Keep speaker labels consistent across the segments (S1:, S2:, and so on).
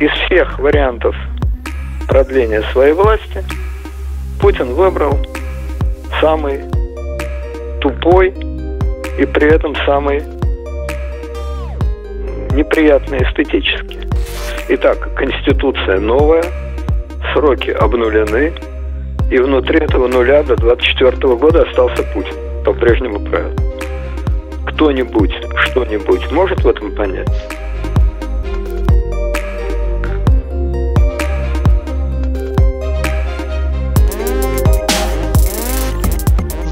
S1: из всех вариантов продления своей власти Путин выбрал самый тупой и при этом самый неприятный эстетически. Итак, Конституция новая, сроки обнулены, и внутри этого нуля до 24 года остался Путин. По-прежнему правил. Кто-нибудь что-нибудь может в этом понять?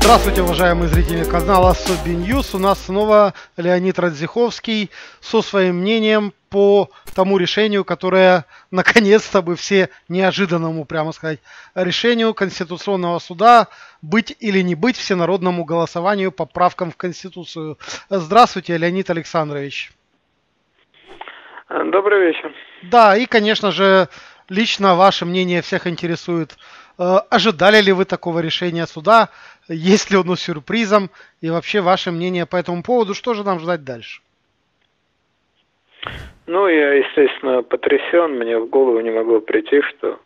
S2: Здравствуйте, уважаемые зрители канала Sobi News. У нас снова Леонид Радзиховский со своим мнением по тому решению, которое наконец-то бы все неожиданному, прямо сказать, решению Конституционного суда быть или не быть всенародному голосованию по правкам в Конституцию. Здравствуйте, Леонид Александрович.
S1: Добрый вечер.
S2: Да, и, конечно же, лично ваше мнение всех интересует. Э, ожидали ли вы такого решения суда? Есть ли оно сюрпризом? И вообще ваше мнение по этому поводу? Что же нам ждать дальше?
S1: Ну, я, естественно, потрясен. Мне в голову не могло прийти, что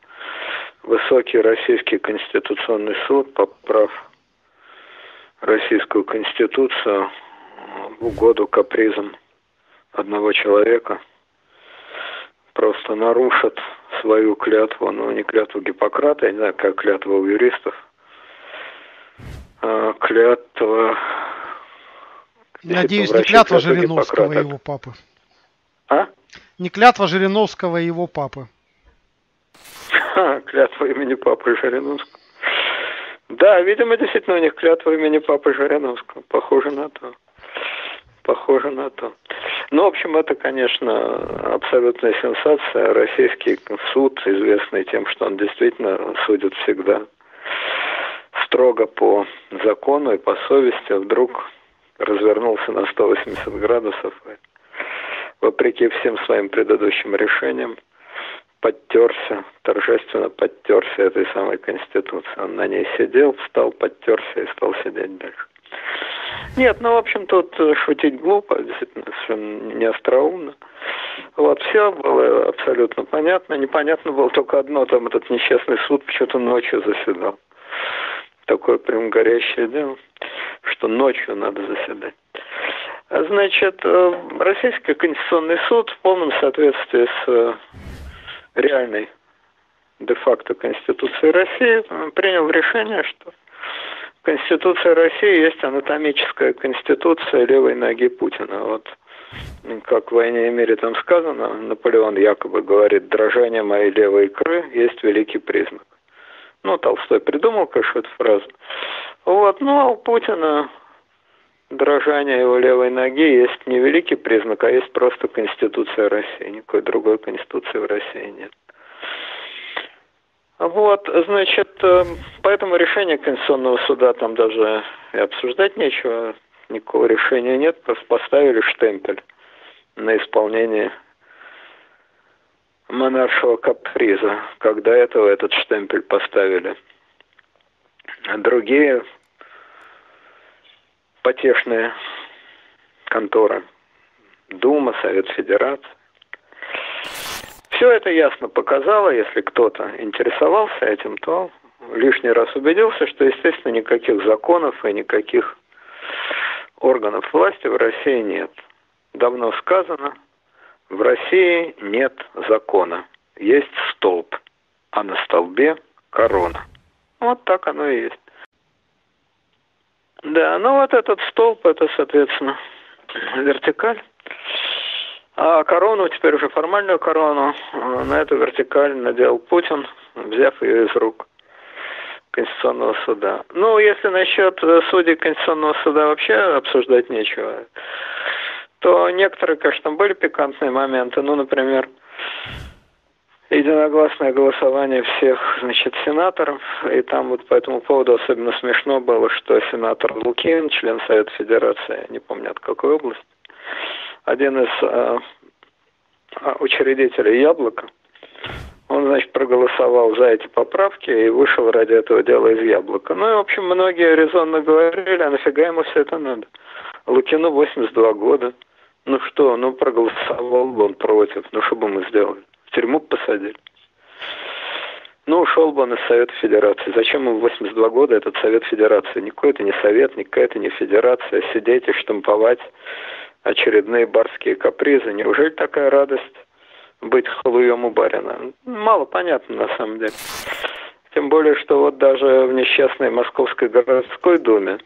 S1: высокий российский конституционный суд, поправ российскую конституцию в угоду капризам одного человека, просто нарушат свою клятву, ну, не клятву Гиппократа, я не знаю, как клятва у юристов – а, клятва...
S2: Надеюсь, не клятва Жириновского и его папы.
S1: А?
S2: Не клятва Жириновского и его папы.
S1: Ха, клятва имени папы Жириновского. Да, видимо, действительно у них клятва имени папы Жириновского. Похоже на то. Похоже на то. Ну, в общем, это, конечно, абсолютная сенсация. Российский суд, известный тем, что он действительно судит всегда строго по закону и по совести, вдруг развернулся на 180 градусов и, вопреки всем своим предыдущим решениям, подтерся, торжественно подтерся этой самой Конституции. Он на ней сидел, встал, подтерся и стал сидеть дальше. Нет, ну, в общем, тут шутить глупо, действительно, совершенно не. Вот, все было абсолютно понятно. Непонятно было только одно, там этот несчастный суд почему-то ночью заседал такое прям горящее дело, что ночью надо заседать. Значит, э, Российский Конституционный суд в полном соответствии с э, реальной де-факто Конституцией России э, принял решение, что Конституция России есть анатомическая конституция левой ноги Путина. Вот как в «Войне и мире» там сказано, Наполеон якобы говорит, дрожание моей левой икры есть великий признак. Ну, Толстой придумал, конечно, эту фразу. Вот, ну, а у Путина дрожание его левой ноги есть не великий признак, а есть просто Конституция России. Никакой другой Конституции в России нет. Вот, значит, э, поэтому решение Конституционного суда там даже и обсуждать нечего, никакого решения нет, просто поставили штемпель на исполнение монаршего каприза, когда этого этот штемпель поставили. Другие потешные конторы, Дума, Совет Федерации. Все это ясно показало, если кто-то интересовался этим, то лишний раз убедился, что, естественно, никаких законов и никаких органов власти в России нет. Давно сказано – в России нет закона, есть столб, а на столбе корона. Вот так оно и есть. Да, ну вот этот столб, это, соответственно, вертикаль. А корону, теперь уже формальную корону, на эту вертикаль надел Путин, взяв ее из рук Конституционного суда. Ну, если насчет судей Конституционного суда вообще обсуждать нечего то некоторые, конечно, были пикантные моменты. Ну, например, единогласное голосование всех, значит, сенаторов. И там вот по этому поводу особенно смешно было, что сенатор Лукин, член Совета Федерации, не помню от какой области, один из э, учредителей «Яблока», он, значит, проголосовал за эти поправки и вышел ради этого дела из «Яблока». Ну и, в общем, многие резонно говорили, а нафига ему все это надо? Лукину 82 года. Ну что, ну проголосовал бы он против, ну что бы мы сделали? В тюрьму посадили. Ну, ушел бы он из Совета Федерации. Зачем ему 82 года этот Совет Федерации? Никакой это не Совет, никакая это не Федерация. Сидеть и штамповать очередные барские капризы. Неужели такая радость быть халуем у барина? Мало понятно на самом деле. Тем более, что вот даже в несчастной Московской городской думе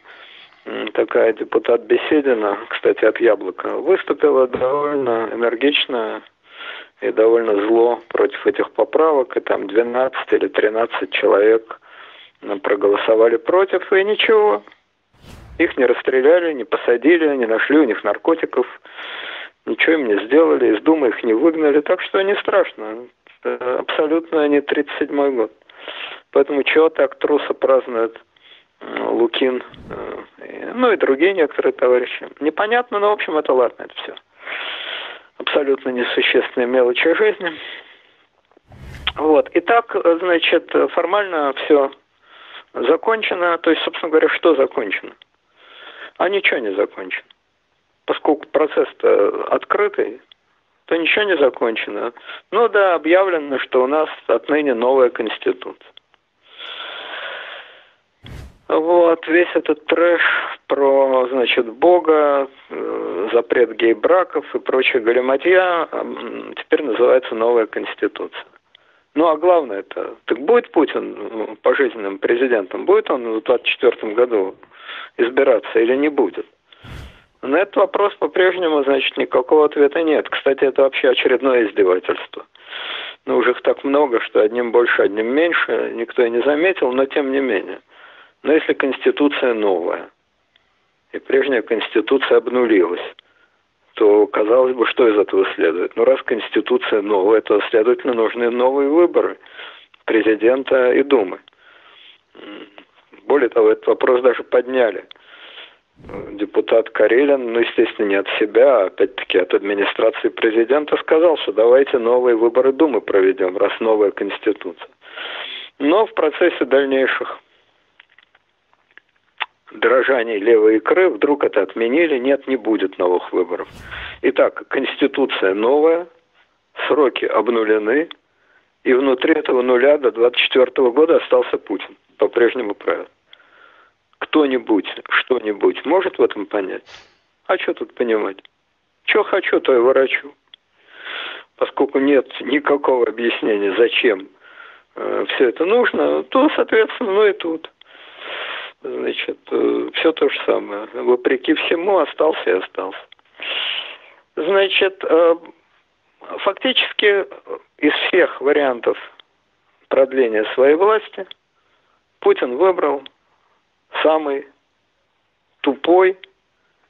S1: такая депутат Беседина, кстати, от Яблока, выступила довольно энергично и довольно зло против этих поправок, и там 12 или 13 человек проголосовали против, и ничего. Их не расстреляли, не посадили, не нашли у них наркотиков, ничего им не сделали, из Думы их не выгнали, так что не страшно. Это абсолютно не 37-й год. Поэтому чего так труса празднуют Лукин, э, ну и другие некоторые товарищи. Непонятно, но в общем это ладно, это все. Абсолютно несущественные мелочи жизни. Вот. Итак, значит, формально все закончено. То есть, собственно говоря, что закончено? А ничего не закончено. Поскольку процесс-то открытый, то ничего не закончено. Ну да, объявлено, что у нас отныне новая конституция. Вот, весь этот трэш про, значит, Бога, э, запрет гей-браков и прочее галиматья теперь называется новая конституция. Ну, а главное это, так будет Путин ну, пожизненным президентом? Будет он в 2024 году избираться или не будет? На этот вопрос по-прежнему, значит, никакого ответа нет. Кстати, это вообще очередное издевательство. Ну, уже их так много, что одним больше, одним меньше, никто и не заметил, но тем не менее. Но если Конституция новая, и прежняя Конституция обнулилась, то, казалось бы, что из этого следует? Ну, раз Конституция новая, то, следовательно, нужны новые выборы президента и Думы. Более того, этот вопрос даже подняли. Депутат Карелин, ну, естественно, не от себя, а опять-таки от администрации президента сказал, что давайте новые выборы Думы проведем, раз новая Конституция. Но в процессе дальнейших дрожание левой икры, вдруг это отменили, нет, не будет новых выборов. Итак, Конституция новая, сроки обнулены, и внутри этого нуля до 24 года остался Путин, по-прежнему правил. Кто-нибудь, что-нибудь может в этом понять? А что тут понимать? Что хочу, то и ворочу. Поскольку нет никакого объяснения, зачем э, все это нужно, то, соответственно, ну и тут значит, э, все то же самое. Вопреки всему остался и остался. Значит, э, фактически из всех вариантов продления своей власти Путин выбрал самый тупой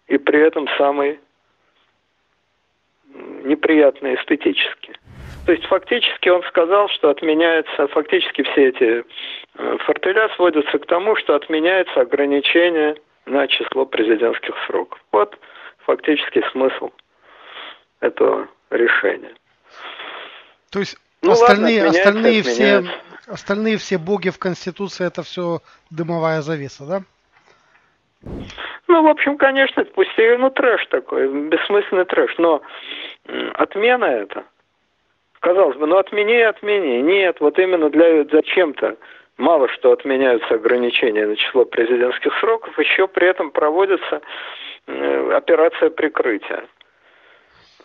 S1: и при этом самый неприятный эстетически. То есть фактически он сказал, что отменяется, фактически все эти э, фортеля сводятся к тому, что отменяется ограничение на число президентских сроков. Вот фактически смысл этого решения.
S2: То есть ну, остальные, ладно, остальные, все, остальные все боги в Конституции это все дымовая завеса, да?
S1: Ну, в общем, конечно, пусть и ну, трэш такой, бессмысленный трэш, но отмена это – Казалось бы, ну отмени, отмени. Нет, вот именно для зачем-то мало что отменяются ограничения на число президентских сроков, еще при этом проводится э, операция прикрытия.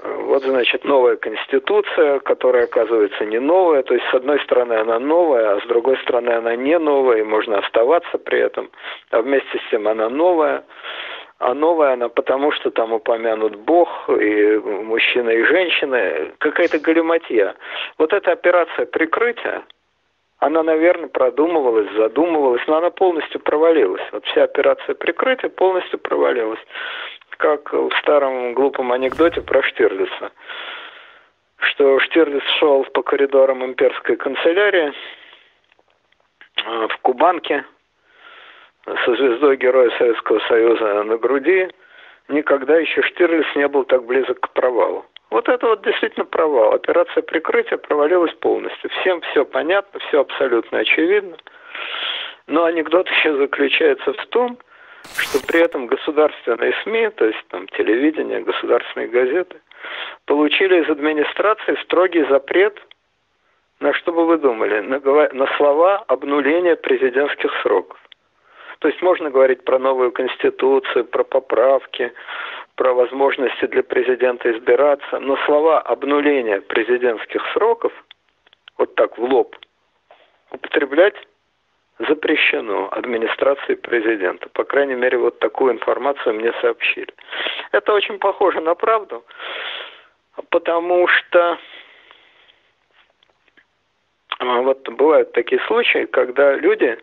S1: Вот, значит, новая конституция, которая оказывается не новая, то есть с одной стороны она новая, а с другой стороны она не новая, и можно оставаться при этом, а вместе с тем она новая а новая она потому, что там упомянут Бог и мужчина и женщина, какая-то галиматья. Вот эта операция прикрытия, она, наверное, продумывалась, задумывалась, но она полностью провалилась. Вот вся операция прикрытия полностью провалилась. Как в старом глупом анекдоте про Штирлица, что Штирлиц шел по коридорам имперской канцелярии э, в Кубанке, со звездой Героя Советского Союза на груди, никогда еще Штирлиц не был так близок к провалу. Вот это вот действительно провал. Операция прикрытия провалилась полностью. Всем все понятно, все абсолютно очевидно. Но анекдот еще заключается в том, что при этом государственные СМИ, то есть там телевидение, государственные газеты, получили из администрации строгий запрет На что бы вы думали? На, на слова обнуления президентских сроков. То есть можно говорить про новую конституцию, про поправки, про возможности для президента избираться, но слова обнуления президентских сроков вот так в лоб употреблять запрещено администрацией президента. По крайней мере, вот такую информацию мне сообщили. Это очень похоже на правду, потому что а, вот бывают такие случаи, когда люди,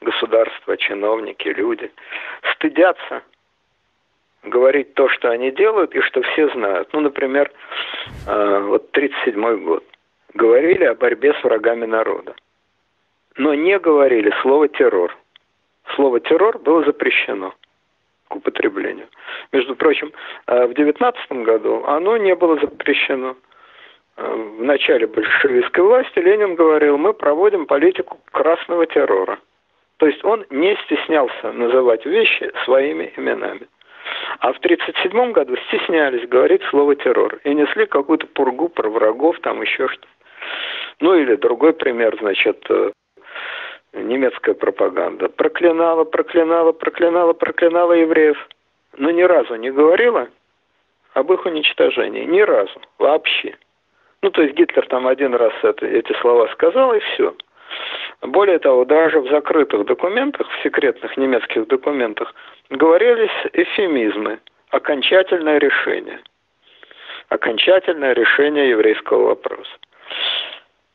S1: государства, чиновники, люди стыдятся говорить то, что они делают и что все знают. Ну, например, а, вот 1937 год. Говорили о борьбе с врагами народа но не говорили слово террор. Слово террор было запрещено к употреблению. Между прочим, э, в 19 году оно не было запрещено. Э, в начале большевистской власти Ленин говорил, мы проводим политику красного террора. То есть он не стеснялся называть вещи своими именами. А в 1937 году стеснялись говорить слово террор и несли какую-то пургу про врагов, там еще что-то. Ну или другой пример, значит, э, немецкая пропаганда проклинала, проклинала, проклинала, проклинала евреев, но ни разу не говорила об их уничтожении. Ни разу. Вообще. Ну, то есть Гитлер там один раз это, эти слова сказал, и все. Более того, даже в закрытых документах, в секретных немецких документах, говорились эфемизмы, окончательное решение. Окончательное решение еврейского вопроса.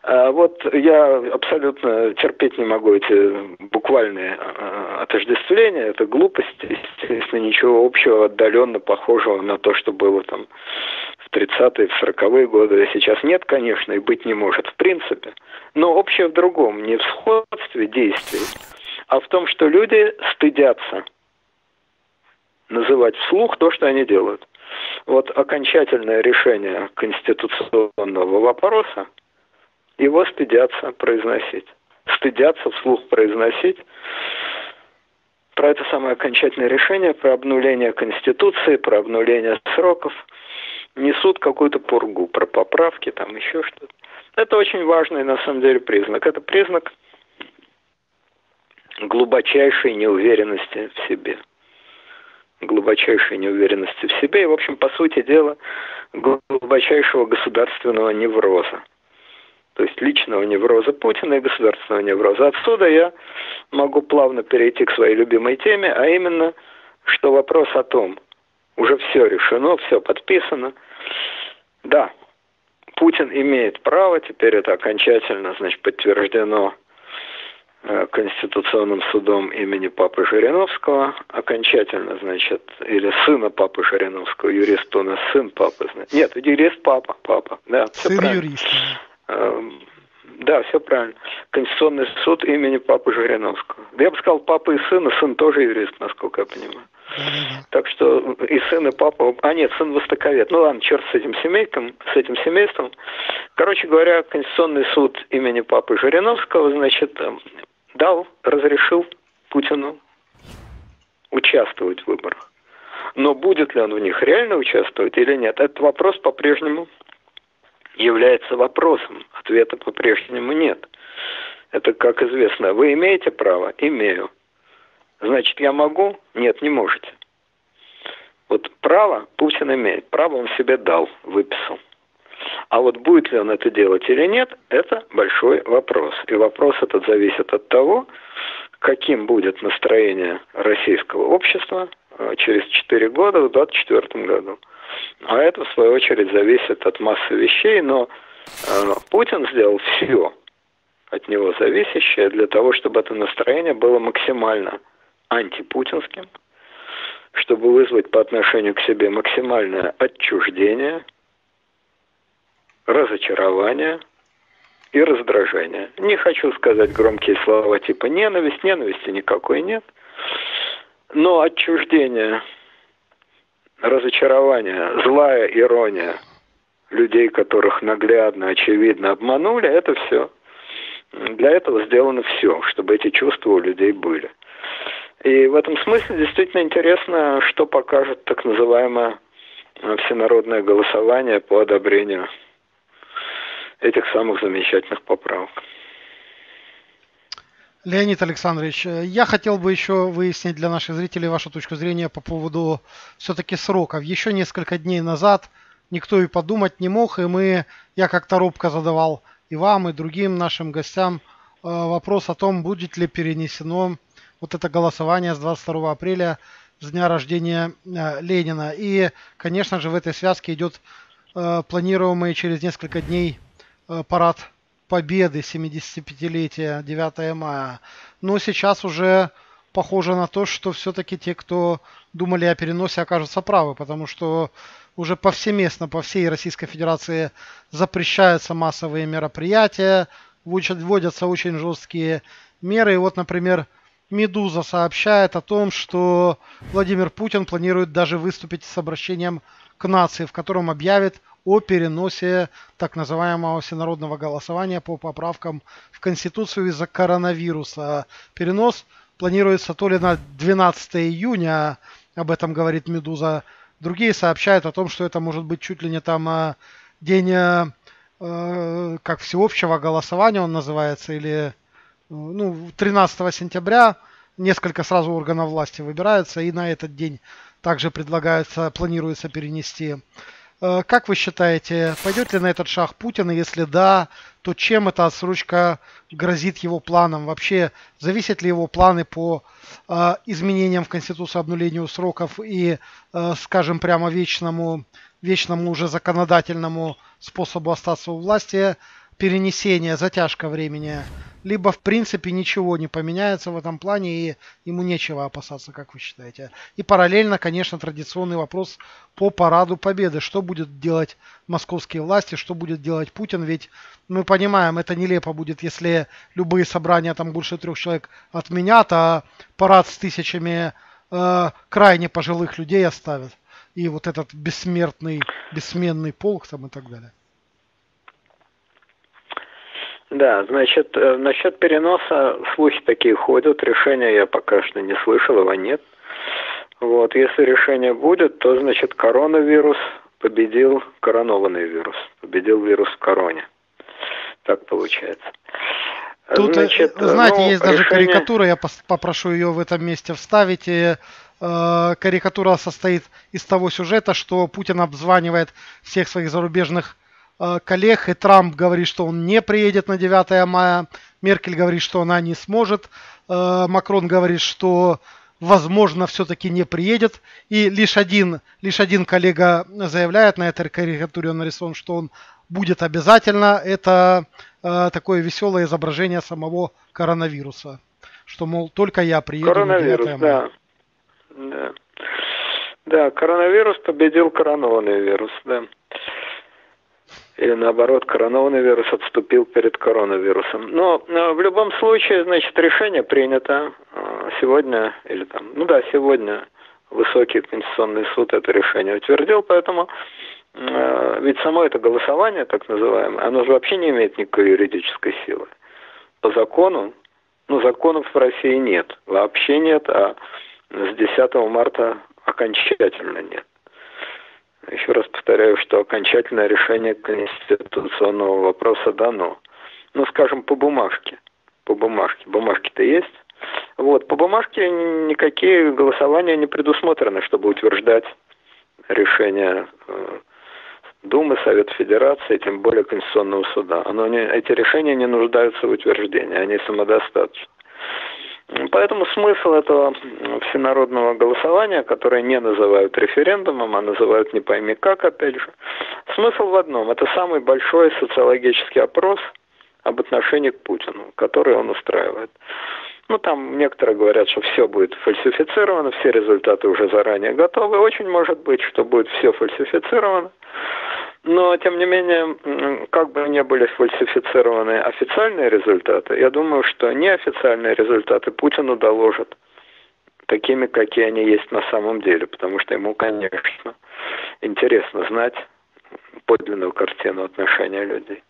S1: А вот я абсолютно терпеть не могу эти буквальные а, отождествления, это глупость, естественно, ничего общего, отдаленно похожего на то, что было там в 30-е, в 40-е годы, а сейчас нет, конечно, и быть не может в принципе. Но общее в другом, не в сходстве действий, а в том, что люди стыдятся называть вслух то, что они делают. Вот окончательное решение конституционного вопроса – его стыдятся произносить. Стыдятся вслух произносить про это самое окончательное решение, про обнуление Конституции, про обнуление сроков, несут какую-то пургу, про поправки, там еще что-то. Это очень важный на самом деле признак. Это признак глубочайшей неуверенности в себе. Глубочайшей неуверенности в себе и, в общем, по сути дела, глубочайшего государственного невроза то есть личного невроза Путина и государственного невроза. Отсюда я могу плавно перейти к своей любимой теме, а именно, что вопрос о том, уже все решено, все подписано. Да, Путин имеет право, теперь это окончательно, значит, подтверждено э, Конституционным судом имени Папы Жириновского, окончательно, значит, или сына Папы Жириновского, юрист у нас сын Папы, значит. Нет, юрист Папа, Папа, да, все сын правильно. Эм, да, все правильно. Конституционный суд имени Папы Жириновского. Да я бы сказал, папа и сын, и сын тоже юрист, насколько я понимаю. Так что и сын, и папа... А нет, сын востоковед. Ну ладно, черт с этим семейком, с этим семейством. Короче говоря, Конституционный суд имени Папы Жириновского, значит, эм, дал, разрешил Путину участвовать в выборах. Но будет ли он в них реально участвовать или нет, этот вопрос по-прежнему является вопросом. Ответа по-прежнему нет. Это, как известно, вы имеете право? Имею. Значит, я могу? Нет, не можете. Вот право Путин имеет. Право он себе дал, выписал. А вот будет ли он это делать или нет, это большой вопрос. И вопрос этот зависит от того, каким будет настроение российского общества э, через 4 года в 2024 году. А это, в свою очередь, зависит от массы вещей, но э, Путин сделал все от него зависящее для того, чтобы это настроение было максимально антипутинским, чтобы вызвать по отношению к себе максимальное отчуждение, разочарование и раздражение. Не хочу сказать громкие слова типа ненависть, ненависти никакой нет, но отчуждение разочарование, злая ирония людей, которых наглядно, очевидно обманули, это все. Для этого сделано все, чтобы эти чувства у людей были. И в этом смысле действительно интересно, что покажет так называемое всенародное голосование по одобрению этих самых замечательных поправок.
S2: Леонид Александрович, э, я хотел бы еще выяснить для наших зрителей вашу точку зрения по поводу все-таки сроков. Еще несколько дней назад никто и подумать не мог, и мы, я как-то робко задавал и вам, и другим нашим гостям э, вопрос о том, будет ли перенесено вот это голосование с 22 апреля с дня рождения э, Ленина. И, конечно же, в этой связке идет планируемый через несколько дней парад Победы 75-летия 9 мая. Но сейчас уже похоже на то, что все-таки те, кто думали о переносе, окажутся правы, потому что уже повсеместно по всей Российской Федерации запрещаются массовые мероприятия, вводятся очень жесткие меры. И вот, например, Медуза сообщает о том, что Владимир Путин планирует даже выступить с обращением к нации, в котором объявит о переносе так называемого всенародного голосования по поправкам в Конституцию из-за коронавируса. Перенос планируется то ли на 12 июня, об этом говорит Медуза. Другие сообщают о том, что это может быть чуть ли не там а, день э, как всеобщего голосования он называется, или ну, 13 сентября несколько сразу органов власти выбираются, и на этот день также предлагается, планируется перенести. Э, как вы считаете, пойдет ли на этот шаг Путин? И если да, то чем эта отсрочка грозит его планам? Вообще, зависят ли его планы по э, изменениям в Конституции, обнулению сроков и, э, скажем, прямо вечному, вечному уже законодательному способу остаться у власти, перенесение, затяжка времени? либо в принципе ничего не поменяется в этом плане и ему нечего опасаться, как вы считаете. И параллельно, конечно, традиционный вопрос по параду победы. Что будет делать московские власти, что будет делать Путин, ведь мы понимаем, это нелепо будет, если любые собрания, там больше трех человек отменят, а парад с тысячами э, крайне пожилых людей оставят. И вот этот бессмертный, бессменный полк там и так далее.
S1: Да, значит, э, насчет переноса слухи такие ходят, решения я пока что не слышал, его нет. Вот, если решение будет, то, значит, коронавирус победил коронованный вирус, победил вирус в короне. Так получается.
S2: Тут, э, Значит, знаете, ну, есть даже решение... карикатура, я попрошу ее в этом месте вставить. И, э, карикатура состоит из того сюжета, что Путин обзванивает всех своих зарубежных коллег, и Трамп говорит, что он не приедет на 9 мая, Меркель говорит, что она не сможет, э, Макрон говорит, что возможно все-таки не приедет, и лишь один, лишь один коллега заявляет на этой карикатуре, он нарисован, что он будет обязательно, это э, такое веселое изображение самого коронавируса, что, мол, только я приеду
S1: Коронавирус, на 9 мая. Да. да. Да, коронавирус победил коронованный вирус, да или наоборот коронавирус вирус отступил перед коронавирусом. Но, но в любом случае, значит, решение принято э, сегодня или там, ну да, сегодня высокий конституционный суд это решение утвердил, поэтому э, ведь само это голосование, так называемое, оно же вообще не имеет никакой юридической силы. По закону, ну законов в России нет, вообще нет, а с 10 марта окончательно нет. Еще раз повторяю, что окончательное решение конституционного вопроса дано. Ну, скажем, по бумажке. По бумажке. Бумажки-то есть. Вот, по бумажке никакие голосования не предусмотрены, чтобы утверждать решение э, Думы, Совета Федерации, тем более Конституционного суда. Оно не, эти решения не нуждаются в утверждении, они самодостаточны. Поэтому смысл этого всенародного голосования, которое не называют референдумом, а называют не пойми как, опять же, смысл в одном. Это самый большой социологический опрос об отношении к Путину, который он устраивает. Ну, там некоторые говорят, что все будет фальсифицировано, все результаты уже заранее готовы. Очень может быть, что будет все фальсифицировано. Но, тем не менее, как бы ни были сфальсифицированы официальные результаты, я думаю, что неофициальные результаты Путину доложат такими, какие они есть на самом деле, потому что ему, конечно, интересно знать подлинную картину отношения людей.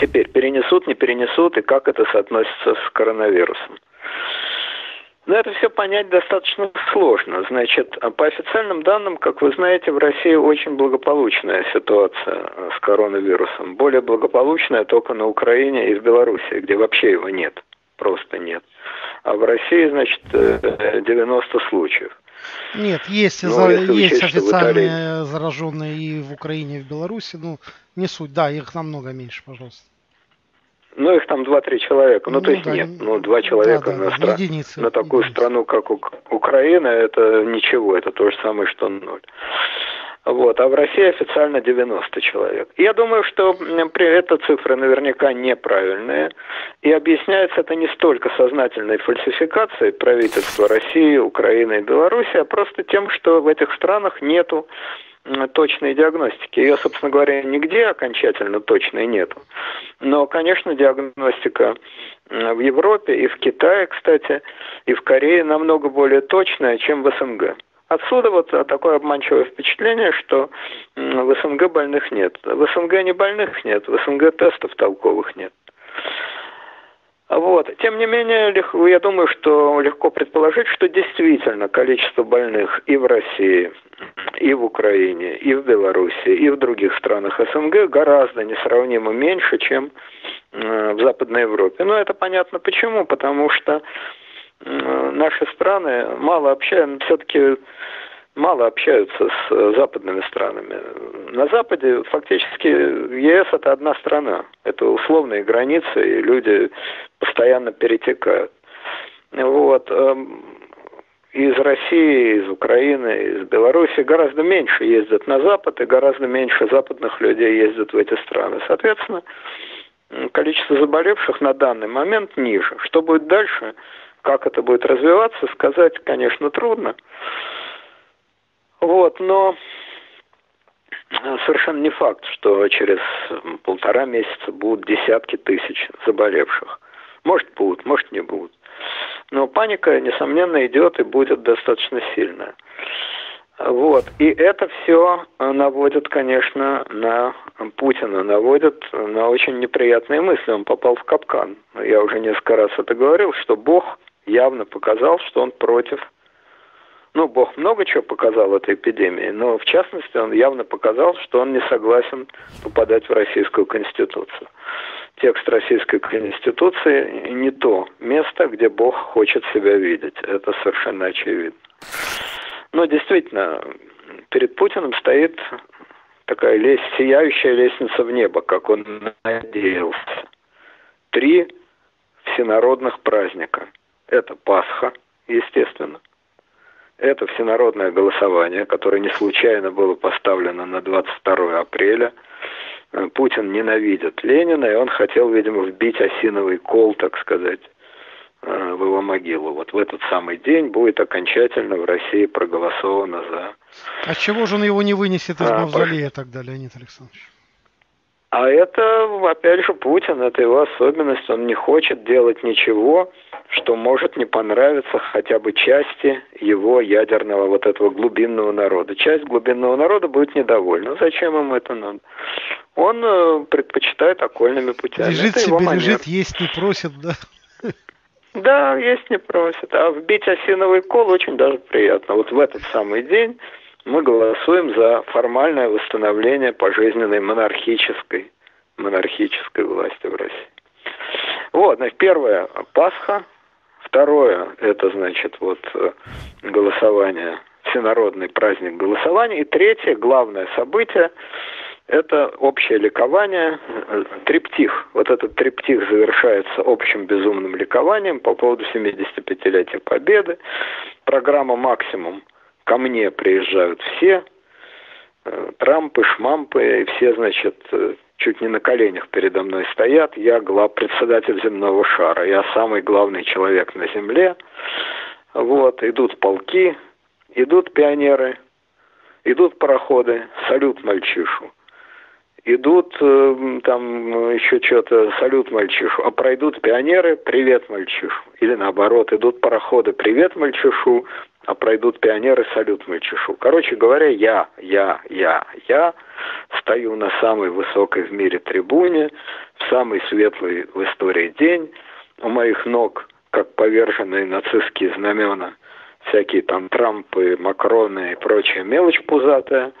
S1: Теперь, перенесут, не перенесут, и как это соотносится с коронавирусом. Но это все понять достаточно сложно. Значит, по официальным данным, как вы знаете, в России очень благополучная ситуация с коронавирусом. Более благополучная только на Украине и в Беларуси, где вообще его нет. Просто нет. А в России, значит, 90 случаев.
S2: Нет, есть, ну, за, есть учесть, официальные Италии... зараженные и в Украине, и в Беларуси. Ну, не суть, да, их намного меньше, пожалуйста.
S1: Ну, их там 2-3 человека. Ну, ну то есть да, нет, ну, два человека да, да, на, стра... единицы, на такую единицы. страну, как. Украина, это ничего, это то же самое, что ноль. Вот, а в России официально 90 человек. Я думаю, что эта цифра наверняка неправильная. И объясняется это не столько сознательной фальсификацией правительства России, Украины и Беларуси, а просто тем, что в этих странах нету точной диагностики. Ее, собственно говоря, нигде окончательно точной нету. Но, конечно, диагностика в Европе и в Китае, кстати, и в Корее намного более точная, чем в СНГ. Отсюда вот такое обманчивое впечатление, что в СНГ больных нет. В СНГ не больных нет, в СНГ тестов толковых нет. Вот. Тем не менее, я думаю, что легко предположить, что действительно количество больных и в России, и в Украине, и в Беларуси, и в других странах СНГ гораздо несравнимо меньше, чем в Западной Европе. Но это понятно почему, потому что наши страны мало общаются, все-таки мало общаются с э, западными странами. На Западе фактически ЕС это одна страна. Это условные границы, и люди постоянно перетекают. Вот. Из России, из Украины, из Беларуси гораздо меньше ездят на Запад, и гораздо меньше западных людей ездят в эти страны. Соответственно, количество заболевших на данный момент ниже. Что будет дальше, как это будет развиваться, сказать, конечно, трудно. Вот, но совершенно не факт, что через полтора месяца будут десятки тысяч заболевших. Может будут, может не будут. Но паника, несомненно, идет и будет достаточно сильная. Вот. И это все наводит, конечно, на Путина, наводит на очень неприятные мысли. Он попал в капкан. Я уже несколько раз это говорил, что Бог явно показал, что он против ну, Бог много чего показал этой эпидемии, но в частности он явно показал, что он не согласен попадать в Российскую Конституцию. Текст Российской Конституции не то место, где Бог хочет себя видеть. Это совершенно очевидно. Но действительно, перед Путиным стоит такая лес, сияющая лестница в небо, как он надеялся. Три всенародных праздника. Это Пасха, естественно – это всенародное голосование, которое не случайно было поставлено на 22 апреля. Э, Путин ненавидит Ленина, и он хотел, видимо, вбить осиновый кол, так сказать, э, в его могилу. Вот в этот самый день будет окончательно в России проголосовано за...
S2: А чего же он его не вынесет из а, мавзолея тогда, Леонид Александрович?
S1: А это, опять же, Путин, это его особенность. Он не хочет делать ничего, что может не понравиться хотя бы части его ядерного вот этого глубинного народа. Часть глубинного народа будет недовольна. Зачем ему это надо? Он э, предпочитает окольными путями.
S2: Лежит
S1: это
S2: себе, лежит, есть не просит, да?
S1: Да, есть не просит. А вбить осиновый кол очень даже приятно. Вот в этот самый день мы голосуем за формальное восстановление пожизненной монархической, монархической власти в России. Вот, значит, первое – Пасха, Второе, это значит вот э, голосование, всенародный праздник голосования. И третье, главное событие, это общее ликование, э, триптих. Вот этот триптих завершается общим безумным ликованием по поводу 75-летия Победы. Программа «Максимум» ко мне приезжают все, э, Трампы, Шмампы, и все, значит, чуть не на коленях передо мной стоят. Я глав председатель земного шара. Я самый главный человек на земле. Вот, идут полки, идут пионеры, идут пароходы, салют мальчишу. Идут э, там еще что-то, салют мальчишу. А пройдут пионеры, привет мальчишу. Или наоборот, идут пароходы, привет мальчишу а пройдут пионеры, салют мальчишу. Короче говоря, я, я, я, я стою на самой высокой в мире трибуне, в самый светлый в истории день. У моих ног как поверженные нацистские знамена, всякие там Трампы, Макроны и прочая мелочь пузатая.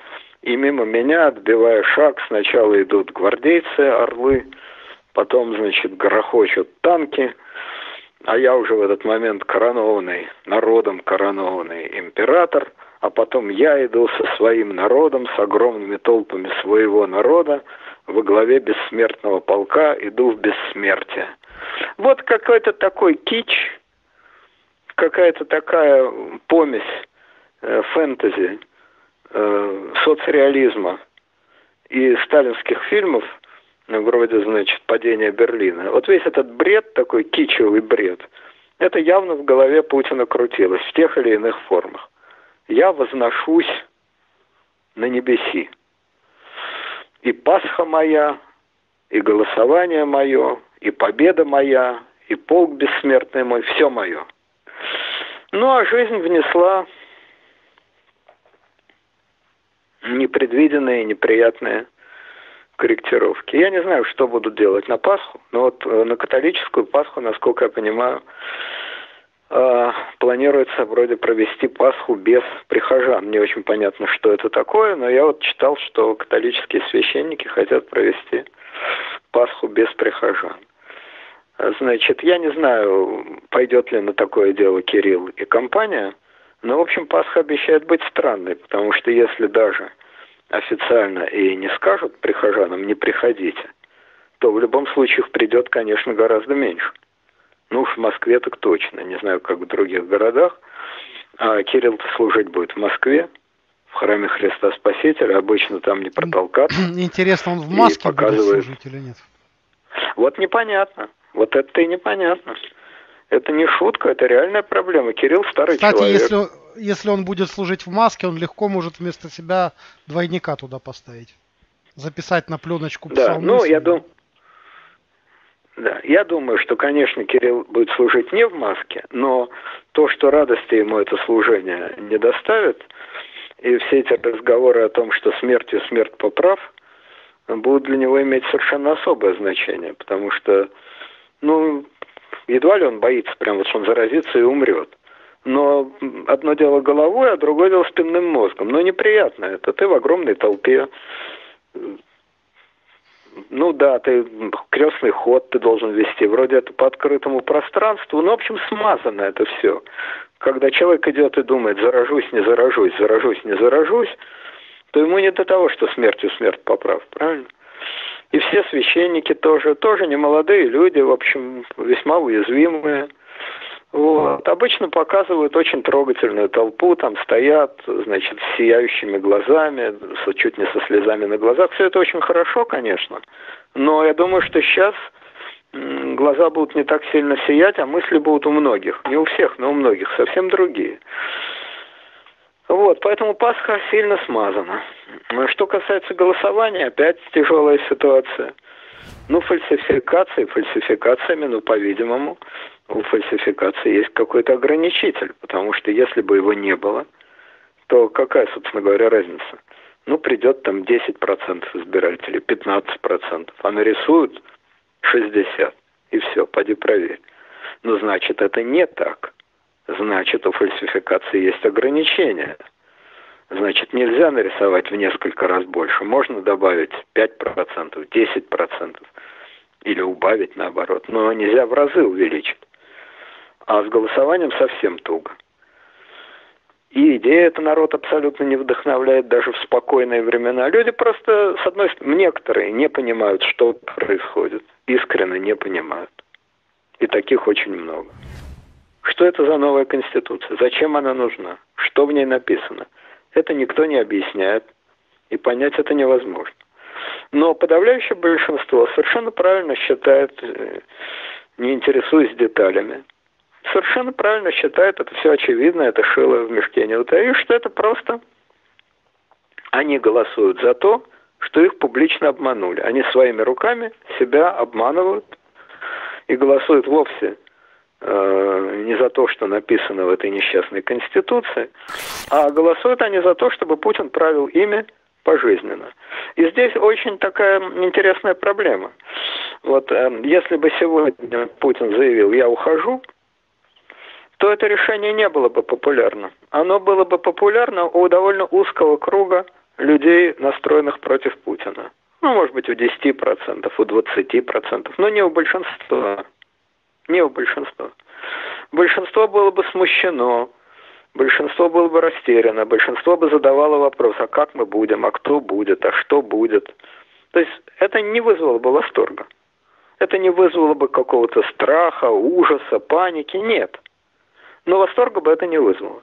S1: И мимо меня, отбивая шаг, сначала идут гвардейцы, орлы, потом, значит, грохочут танки, а я уже в этот момент коронованный, народом коронованный император, а потом я иду со своим народом, с огромными толпами своего народа, во главе бессмертного полка иду в бессмертие. Вот какой-то такой кич, какая-то такая помесь э, фэнтези, э, соцреализма и сталинских фильмов, вроде, значит, «Падение Берлина». Вот весь этот бред, такой кичевый бред, это явно в голове Путина крутилось в тех или иных формах. Я возношусь на небеси. И Пасха моя, и голосование мое, и победа моя, и полк бессмертный мой, все мое. Ну, а жизнь внесла непредвиденные, неприятные корректировки. Я не знаю, что будут делать на Пасху, но вот э, на католическую Пасху, насколько я понимаю, э, планируется вроде провести Пасху без прихожан. Не очень понятно, что это такое, но я вот читал, что католические священники хотят провести Пасху без прихожан. Значит, я не знаю, пойдет ли на такое дело Кирилл и компания, но, в общем, Пасха обещает быть странной, потому что если даже официально и не скажут прихожанам «не приходите», то в любом случае их придет, конечно, гораздо меньше. Ну уж в Москве так точно, не знаю, как в других городах. А Кирилл-то служить будет в Москве, в храме Христа Спасителя, обычно там не протолкаться.
S2: Интересно, он в маске показывает... будет служить или нет?
S1: Вот непонятно. Вот это и непонятно. Это не шутка, это реальная проблема. Кирилл старый
S2: Кстати,
S1: человек.
S2: Если, если он будет служить в маске, он легко может вместо себя двойника туда поставить. Записать на пленочку
S1: Да, ну, я думаю... Да, я думаю, что, конечно, Кирилл будет служить не в маске, но то, что радости ему это служение не доставит, и все эти разговоры о том, что смертью смерть поправ, будут для него иметь совершенно особое значение, потому что ну, едва ли он боится прям вот, что он заразится и умрет. Но одно дело головой, а другое дело спинным мозгом. Но неприятно это. Ты в огромной толпе. Ну да, ты крестный ход ты должен вести. Вроде это по открытому пространству. Ну, в общем, смазано это все. Когда человек идет и думает, заражусь, не заражусь, заражусь, не заражусь, то ему не до того, что смертью смерть поправ, правильно? И все священники тоже, тоже не молодые люди, в общем, весьма уязвимые. Вот. Обычно показывают очень трогательную толпу, там стоят, значит, с сияющими глазами, чуть не со слезами на глазах. Все это очень хорошо, конечно, но я думаю, что сейчас глаза будут не так сильно сиять, а мысли будут у многих. Не у всех, но у многих, совсем другие. Вот, поэтому Пасха сильно смазана. Что касается голосования, опять тяжелая ситуация. Ну, фальсификации, фальсификациями, ну, по-видимому, у фальсификации есть какой-то ограничитель, потому что если бы его не было, то какая, собственно говоря, разница? Ну, придет там 10% избирателей, 15%, а нарисуют 60%, и все, поди проверь. Ну, значит, это не так значит у фальсификации есть ограничения. Значит, нельзя нарисовать в несколько раз больше. Можно добавить 5%, 10% или убавить наоборот, но нельзя в разы увеличить. А с голосованием совсем туго. И идея эта народ абсолютно не вдохновляет даже в спокойные времена. Люди просто, с одной стороны, некоторые не понимают, что происходит. Искренне не понимают. И таких очень много. Что это за новая конституция? Зачем она нужна? Что в ней написано? Это никто не объясняет, и понять это невозможно. Но подавляющее большинство совершенно правильно считает, э, не интересуясь деталями, совершенно правильно считает, это все очевидно, это шило в мешке не утаишь, что это просто они голосуют за то, что их публично обманули. Они своими руками себя обманывают и голосуют вовсе Э, не за то, что написано в этой несчастной Конституции, а голосуют они за то, чтобы Путин правил ими пожизненно. И здесь очень такая интересная проблема. Вот э, если бы сегодня Путин заявил, я ухожу, то это решение не было бы популярно. Оно было бы популярно у довольно узкого круга людей, настроенных против Путина. Ну, может быть, у 10%, у 20%, но не у большинства. Не у большинства. Большинство было бы смущено, большинство было бы растеряно, большинство бы задавало вопрос, а как мы будем, а кто будет, а что будет. То есть это не вызвало бы восторга. Это не вызвало бы какого-то страха, ужаса, паники. Нет. Но восторга бы это не вызвало.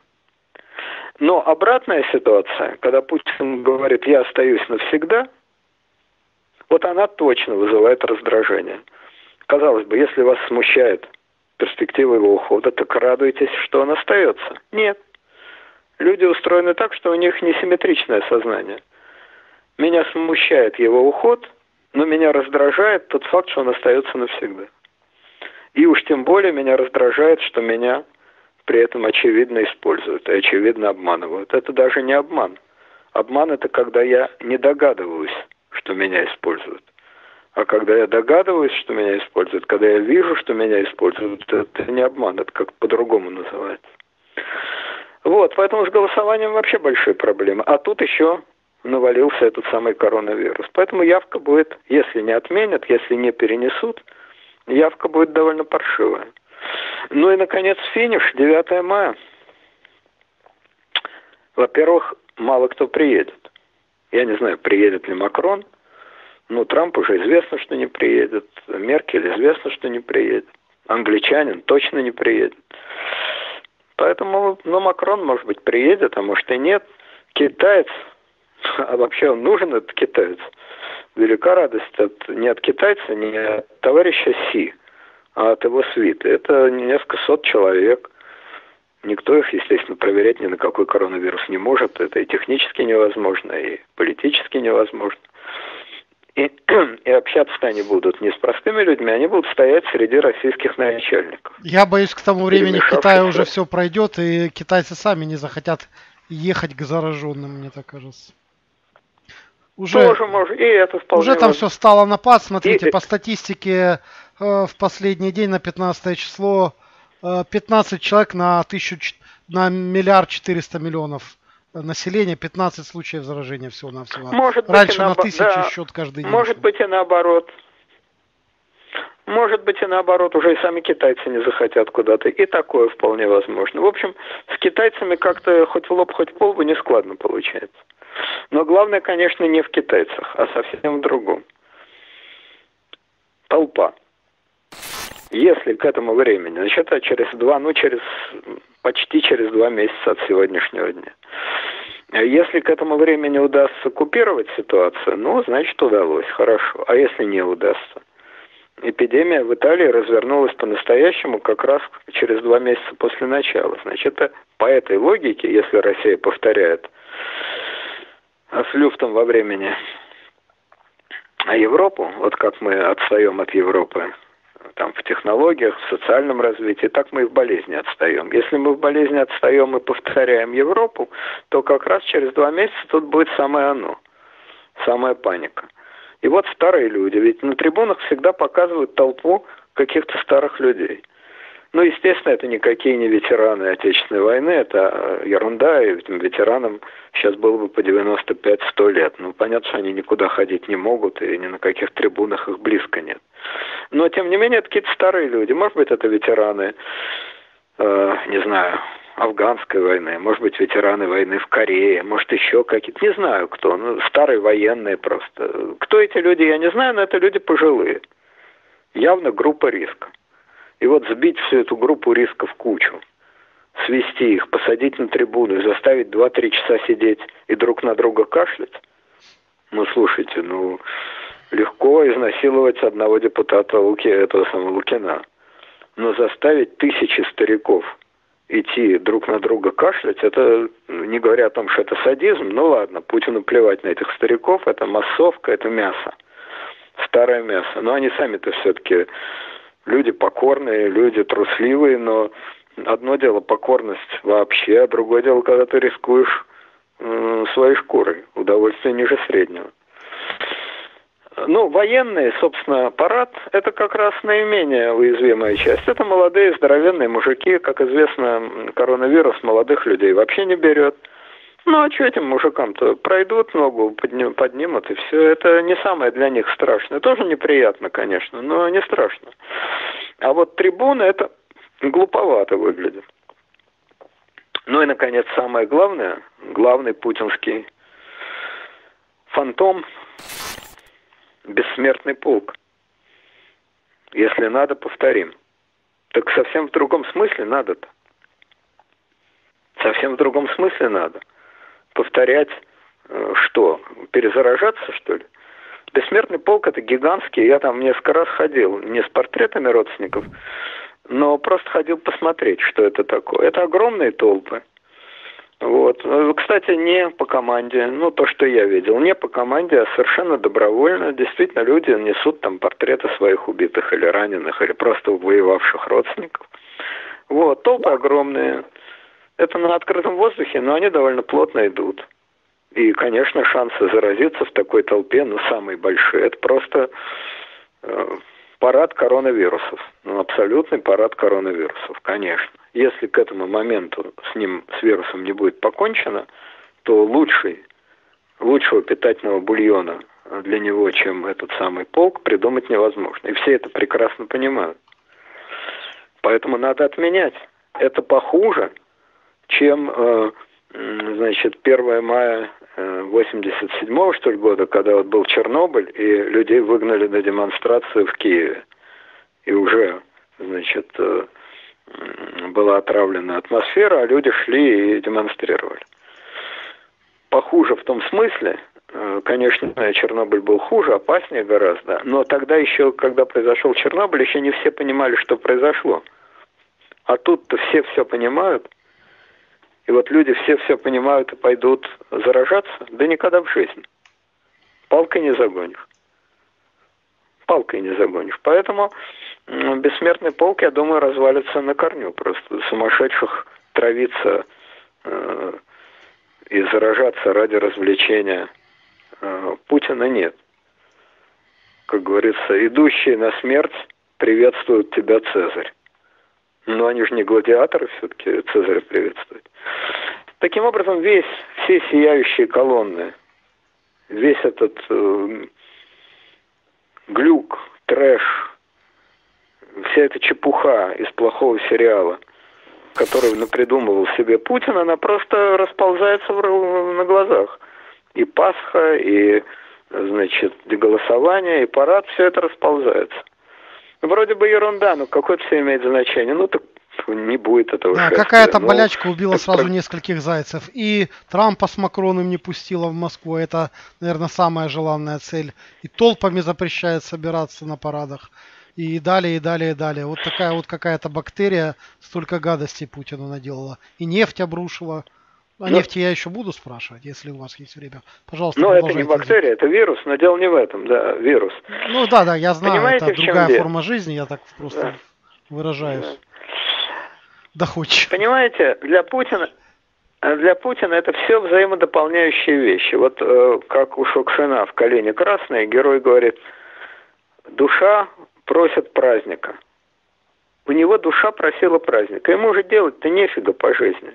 S1: Но обратная ситуация, когда Путин говорит «я остаюсь навсегда», вот она точно вызывает раздражение. Казалось бы, если вас смущает перспектива его ухода, так радуйтесь, что он остается. Нет. Люди устроены так, что у них несимметричное сознание. Меня смущает его уход, но меня раздражает тот факт, что он остается навсегда. И уж тем более меня раздражает, что меня при этом очевидно используют и очевидно обманывают. Это даже не обман. Обман это когда я не догадываюсь, что меня используют. А когда я догадываюсь, что меня используют, когда я вижу, что меня используют, это не обман, это как по-другому называется. Вот, поэтому с голосованием вообще большие проблемы. А тут еще навалился этот самый коронавирус. Поэтому явка будет, если не отменят, если не перенесут, явка будет довольно паршивая. Ну и, наконец, финиш, 9 мая. Во-первых, мало кто приедет. Я не знаю, приедет ли Макрон. Ну, Трамп уже известно, что не приедет. Меркель известно, что не приедет. Англичанин точно не приедет. Поэтому, ну, Макрон, может быть, приедет, а может и нет. Китаец, а вообще он нужен, этот китаец. Велика радость от, не от китайца, не от товарища Си, от его свиты. Это несколько сот человек. Никто их, естественно, проверять ни на какой коронавирус не может. Это и технически невозможно, и политически невозможно. И, и общаться-то они будут не с простыми людьми, они будут стоять среди российских начальников.
S2: Я боюсь, к тому времени в Китае уже все пройдет, и китайцы сами не захотят ехать к зараженным, мне так кажется.
S1: Уже, Тоже может, и это вполне
S2: Уже там все стало на пад. Смотрите, и... по статистике в последний день на 15 число э, 15 человек на, тысячу, на миллиард четыреста миллионов населения 15 случаев заражения всего-навсего.
S1: Может
S2: Раньше
S1: на,
S2: на тысячу да, счет каждый день.
S1: Может быть и наоборот. Может быть и наоборот, уже и сами китайцы не захотят куда-то. И такое вполне возможно. В общем, с китайцами как-то хоть в лоб, хоть в полбу не складно получается. Но главное, конечно, не в китайцах, а совсем в другом. Толпа. Если к этому времени, значит, а через два, ну, через почти через два месяца от сегодняшнего дня. Если к этому времени удастся купировать ситуацию, ну, значит, удалось, хорошо. А если не удастся? Эпидемия в Италии развернулась по-настоящему как раз через два месяца после начала. Значит, по этой логике, если Россия повторяет с люфтом во времени а Европу, вот как мы отстаем от Европы, там, в технологиях, в социальном развитии, так мы и в болезни отстаем. Если мы в болезни отстаем и повторяем Европу, то как раз через два месяца тут будет самое оно, самая паника. И вот старые люди, ведь на трибунах всегда показывают толпу каких-то старых людей. Ну, естественно, это никакие не ветераны Отечественной войны, это э, ерунда, и этим ветеранам сейчас было бы по 95-100 лет. Ну, понятно, что они никуда ходить не могут, и ни на каких трибунах их близко нет. Но, тем не менее, это какие-то старые люди. Может быть, это ветераны, э, не знаю, афганской войны, может быть, ветераны войны в Корее, может, еще какие-то, не знаю кто, ну, старые военные просто. Кто эти люди, я не знаю, но это люди пожилые. Явно группа риска. И вот сбить всю эту группу риска в кучу, свести их, посадить на трибуну и заставить 2-3 часа сидеть и друг на друга кашлять, ну, слушайте, ну, легко изнасиловать одного депутата Луки, этого самого Лукина. Но заставить тысячи стариков идти друг на друга кашлять, это, не говоря о том, что это садизм, ну ладно, Путину плевать на этих стариков, это массовка, это мясо, старое мясо. Но они сами-то все-таки люди покорные, люди трусливые, но одно дело покорность вообще, а другое дело, когда ты рискуешь своей шкурой, удовольствие ниже среднего. Ну, военный, собственно, парад – это как раз наименее уязвимая часть. Это молодые, здоровенные мужики. Как известно, коронавирус молодых людей вообще не берет. Ну, а что этим мужикам-то? Пройдут ногу, подним, поднимут, и все. Это не самое для них страшное. Тоже неприятно, конечно, но не страшно. А вот трибуны – это глуповато выглядит. Ну и, наконец, самое главное, главный путинский фантом – бессмертный полк. Если надо, повторим. Так совсем в другом смысле надо-то. Совсем в другом смысле надо. Повторять э, что? Перезаражаться, что ли? Бессмертный полк это гигантский. Я там несколько раз ходил. Не с портретами родственников, но просто ходил посмотреть, что это такое. Это огромные толпы. Вот. Э, кстати, не по команде, ну, то, что я видел, не по команде, а совершенно добровольно. Действительно, люди несут там портреты своих убитых или раненых, или просто воевавших родственников. Вот, толпы огромные. Это на открытом воздухе, но они довольно плотно идут. И, конечно, шансы заразиться в такой толпе, ну, самые большие. Это просто э, парад коронавирусов. Ну, абсолютный парад коронавирусов, конечно. Если к этому моменту с ним, с вирусом не будет покончено, то лучший, лучшего питательного бульона для него, чем этот самый полк, придумать невозможно. И все это прекрасно понимают. Поэтому надо отменять. Это похуже, чем, э, значит, 1 мая 87 -го, что ли, года, когда вот был Чернобыль, и людей выгнали на демонстрацию в Киеве. И уже, значит, э, была отравлена атмосфера, а люди шли и демонстрировали. Похуже в том смысле, э, конечно, Чернобыль был хуже, опаснее гораздо, но тогда еще, когда произошел Чернобыль, еще не все понимали, что произошло. А тут-то все все понимают – и вот люди все все понимают и пойдут заражаться, да никогда в жизни. Палкой не загонишь. Палкой не загонишь. Поэтому бессмертный полк, я думаю, развалится на корню. Просто сумасшедших травиться э, и заражаться ради развлечения э, Путина нет. Как говорится, идущие на смерть приветствуют тебя, Цезарь. Но они же не гладиаторы все-таки Цезаря приветствуют. Таким образом, весь, все сияющие колонны, весь этот э, глюк, трэш, вся эта чепуха из плохого сериала, который напридумывал себе Путин, она просто расползается на глазах. И Пасха, и, значит, голосование, и парад, все это расползается. Вроде бы ерунда, но какое-то все имеет значение. Ну так не будет этого
S2: Да, какая-то ну, болячка убила сразу нескольких зайцев. И Трампа с Макроном не пустила в Москву. Это, наверное, самая желанная цель. И толпами запрещает собираться на парадах. И далее, и далее, и далее. Вот такая вот какая-то бактерия столько гадостей Путину наделала. И нефть обрушила. О ну, нефти я еще буду спрашивать, если у вас есть время. Пожалуйста,
S1: Ну, это не бактерия, это вирус, но дело не в этом, да, вирус.
S2: Ну да, да, я знаю, Понимаете, это другая дело? форма жизни, я так просто да. выражаюсь. Да. Доходчиво.
S1: Понимаете, для Путина для Путина это все взаимодополняющие вещи. Вот э, как у Шукшина в «Колени красные» герой говорит, душа просит праздника. У него душа просила праздника. Ему же делать-то нефига по жизни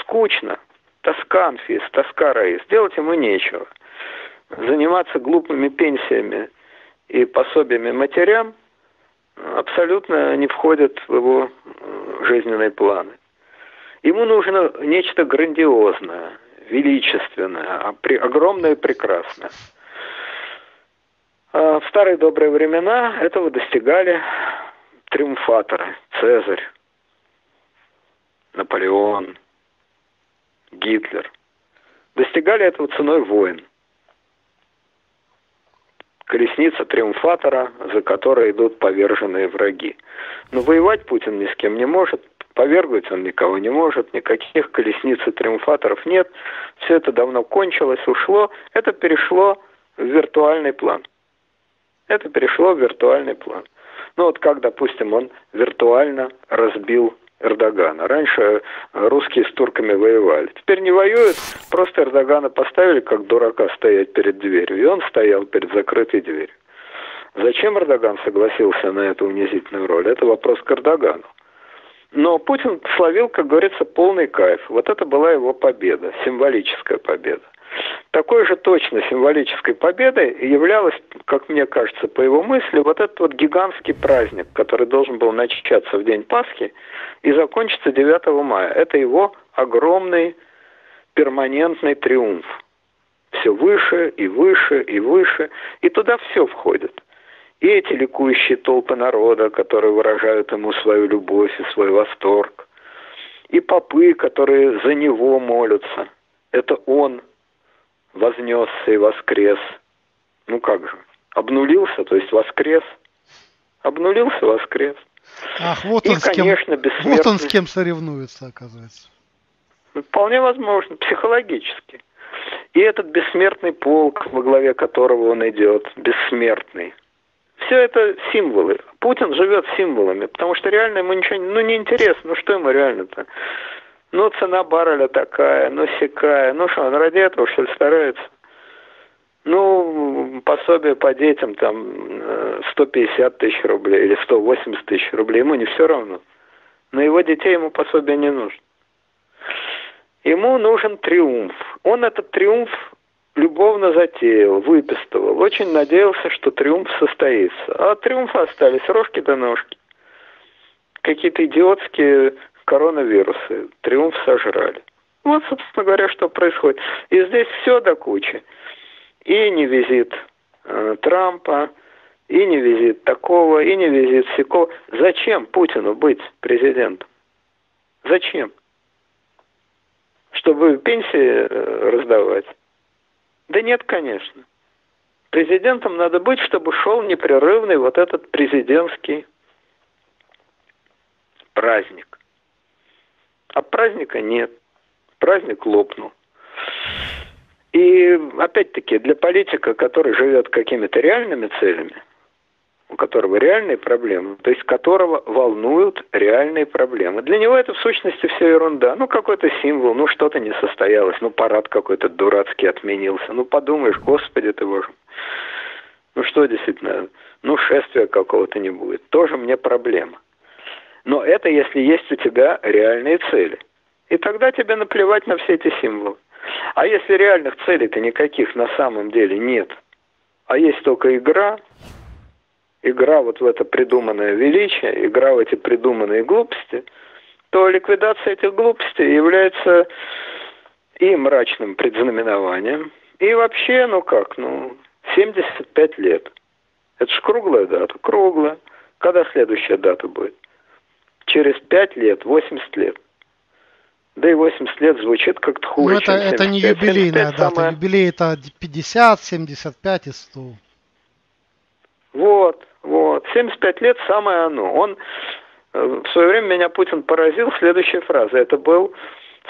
S1: скучно, тоска, Анфис, тоска, Раис, делать ему нечего. Заниматься глупыми пенсиями и пособиями матерям абсолютно не входит в его э, жизненные планы. Ему нужно нечто грандиозное, величественное, огромное и прекрасное. А в старые добрые времена этого достигали триумфаторы, Цезарь, Наполеон, Гитлер. Достигали этого ценой войн. Колесница триумфатора, за которой идут поверженные враги. Но воевать Путин ни с кем не может, повергнуть он никого не может, никаких колесниц и триумфаторов нет. Все это давно кончилось, ушло. Это перешло в виртуальный план. Это перешло в виртуальный план. Ну вот как, допустим, он виртуально разбил Эрдогана. Раньше русские с турками воевали. Теперь не воюют, просто Эрдогана поставили как дурака стоять перед дверью. И он стоял перед закрытой дверью. Зачем Эрдоган согласился на эту унизительную роль? Это вопрос к Эрдогану. Но Путин словил, как говорится, полный кайф. Вот это была его победа, символическая победа. Такой же точно символической победой являлась, как мне кажется, по его мысли, вот этот вот гигантский праздник, который должен был начаться в день Пасхи и закончиться 9 мая. Это его огромный перманентный триумф. Все выше и выше и выше, и туда все входит. И эти ликующие толпы народа, которые выражают ему свою любовь и свой восторг, и попы, которые за него молятся. Это он вознесся и воскрес. Ну как же, обнулился, то есть воскрес. Обнулился, воскрес.
S2: Ах, вот он, и, с кем, конечно, вот он с кем соревнуется, оказывается.
S1: Вполне возможно, психологически. И этот бессмертный полк, во главе которого он идет, бессмертный. Все это символы. Путин живет символами, потому что реально ему ничего ну, не интересно. Ну что ему реально-то? Ну, цена барреля такая, ну, сякая. Ну, что, он ради этого, что ли, старается? Ну, пособие по детям там 150 э, тысяч рублей или 180 тысяч рублей, ему не все равно. Но его детей ему пособие не нужно. Ему нужен триумф. Он этот триумф любовно затеял, выпистывал. Очень надеялся, что триумф состоится. А от триумфа остались рожки до ножки. Какие-то идиотские коронавирусы. Триумф сожрали. Вот, собственно говоря, что происходит. И здесь все до кучи. И не визит э, Трампа, и не визит такого, и не визит всякого. Зачем Путину быть президентом? Зачем? Чтобы пенсии э, раздавать? Да нет, конечно. Президентом надо быть, чтобы шел непрерывный вот этот президентский праздник. А праздника нет. Праздник лопнул. И опять-таки для политика, который живет какими-то реальными целями, у которого реальные проблемы, то есть которого волнуют реальные проблемы. Для него это в сущности все ерунда. Ну, какой-то символ, ну, что-то не состоялось, ну, парад какой-то дурацкий отменился. Ну, подумаешь, господи ты боже. Ну, что действительно, ну, шествия какого-то не будет. Тоже мне проблема. Но это если есть у тебя реальные цели. И тогда тебе наплевать на все эти символы. А если реальных целей-то никаких на самом деле нет, а есть только игра, игра вот в это придуманное величие, игра в эти придуманные глупости, то ликвидация этих глупостей является и мрачным предзнаменованием, и вообще, ну как, ну, 75 лет. Это же круглая дата, круглая. Когда следующая дата будет? Через 5 лет, 80 лет. Да и 80 лет звучит как-то хуже,
S2: Ну, это, это не юбилейная дата. Самая... Юбилей это 50, 75 и 100.
S1: Вот, вот. 75 лет самое оно. Он э, в свое время меня Путин поразил следующей фразой. Это был,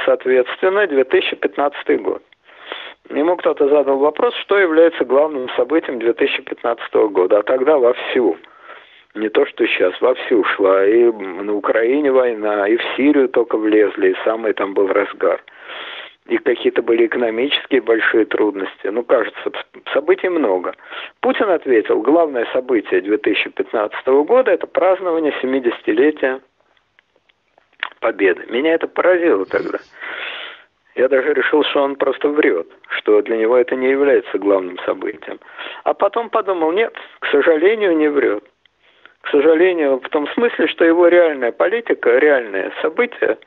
S1: соответственно, 2015 год. Ему кто-то задал вопрос, что является главным событием 2015 года, а тогда вовсю не то, что сейчас, вовсю ушла. И на Украине война, и в Сирию только влезли, и самый там был разгар. И какие-то были экономические большие трудности. Ну, кажется, событий много. Путин ответил, главное событие 2015 года – это празднование 70-летия Победы. Меня это поразило тогда. Я даже решил, что он просто врет, что для него это не является главным событием. А потом подумал, нет, к сожалению, не врет к сожалению, в том смысле, что его реальная политика, реальные события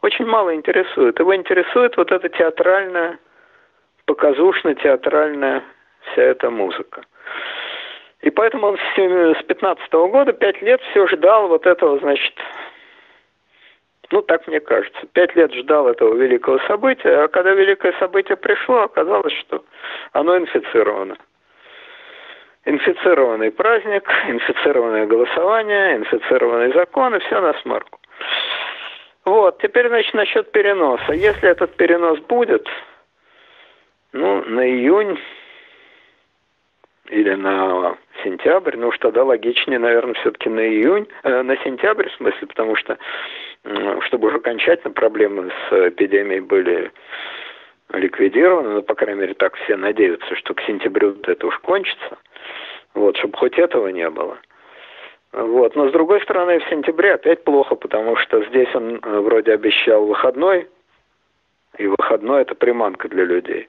S1: очень мало интересуют. Его интересует вот эта театральная, показушно-театральная вся эта музыка. И поэтому он с 15 -го года пять лет все ждал вот этого, значит, ну, так мне кажется. Пять лет ждал этого великого события, а когда великое событие пришло, оказалось, что оно инфицировано инфицированный праздник, инфицированное голосование, инфицированный закон и все на смарку. Вот, теперь, значит, насчет переноса. Если этот перенос будет, ну, на июнь или на сентябрь, ну уж тогда логичнее, наверное, все-таки на июнь, э, на сентябрь, в смысле, потому что чтобы уже окончательно проблемы с эпидемией были ликвидированы, ну, по крайней мере, так все надеются, что к сентябрю это уж кончится, вот, чтобы хоть этого не было. Вот. Но с другой стороны, в сентябре опять плохо, потому что здесь он э, вроде обещал выходной, и выходной это приманка для людей.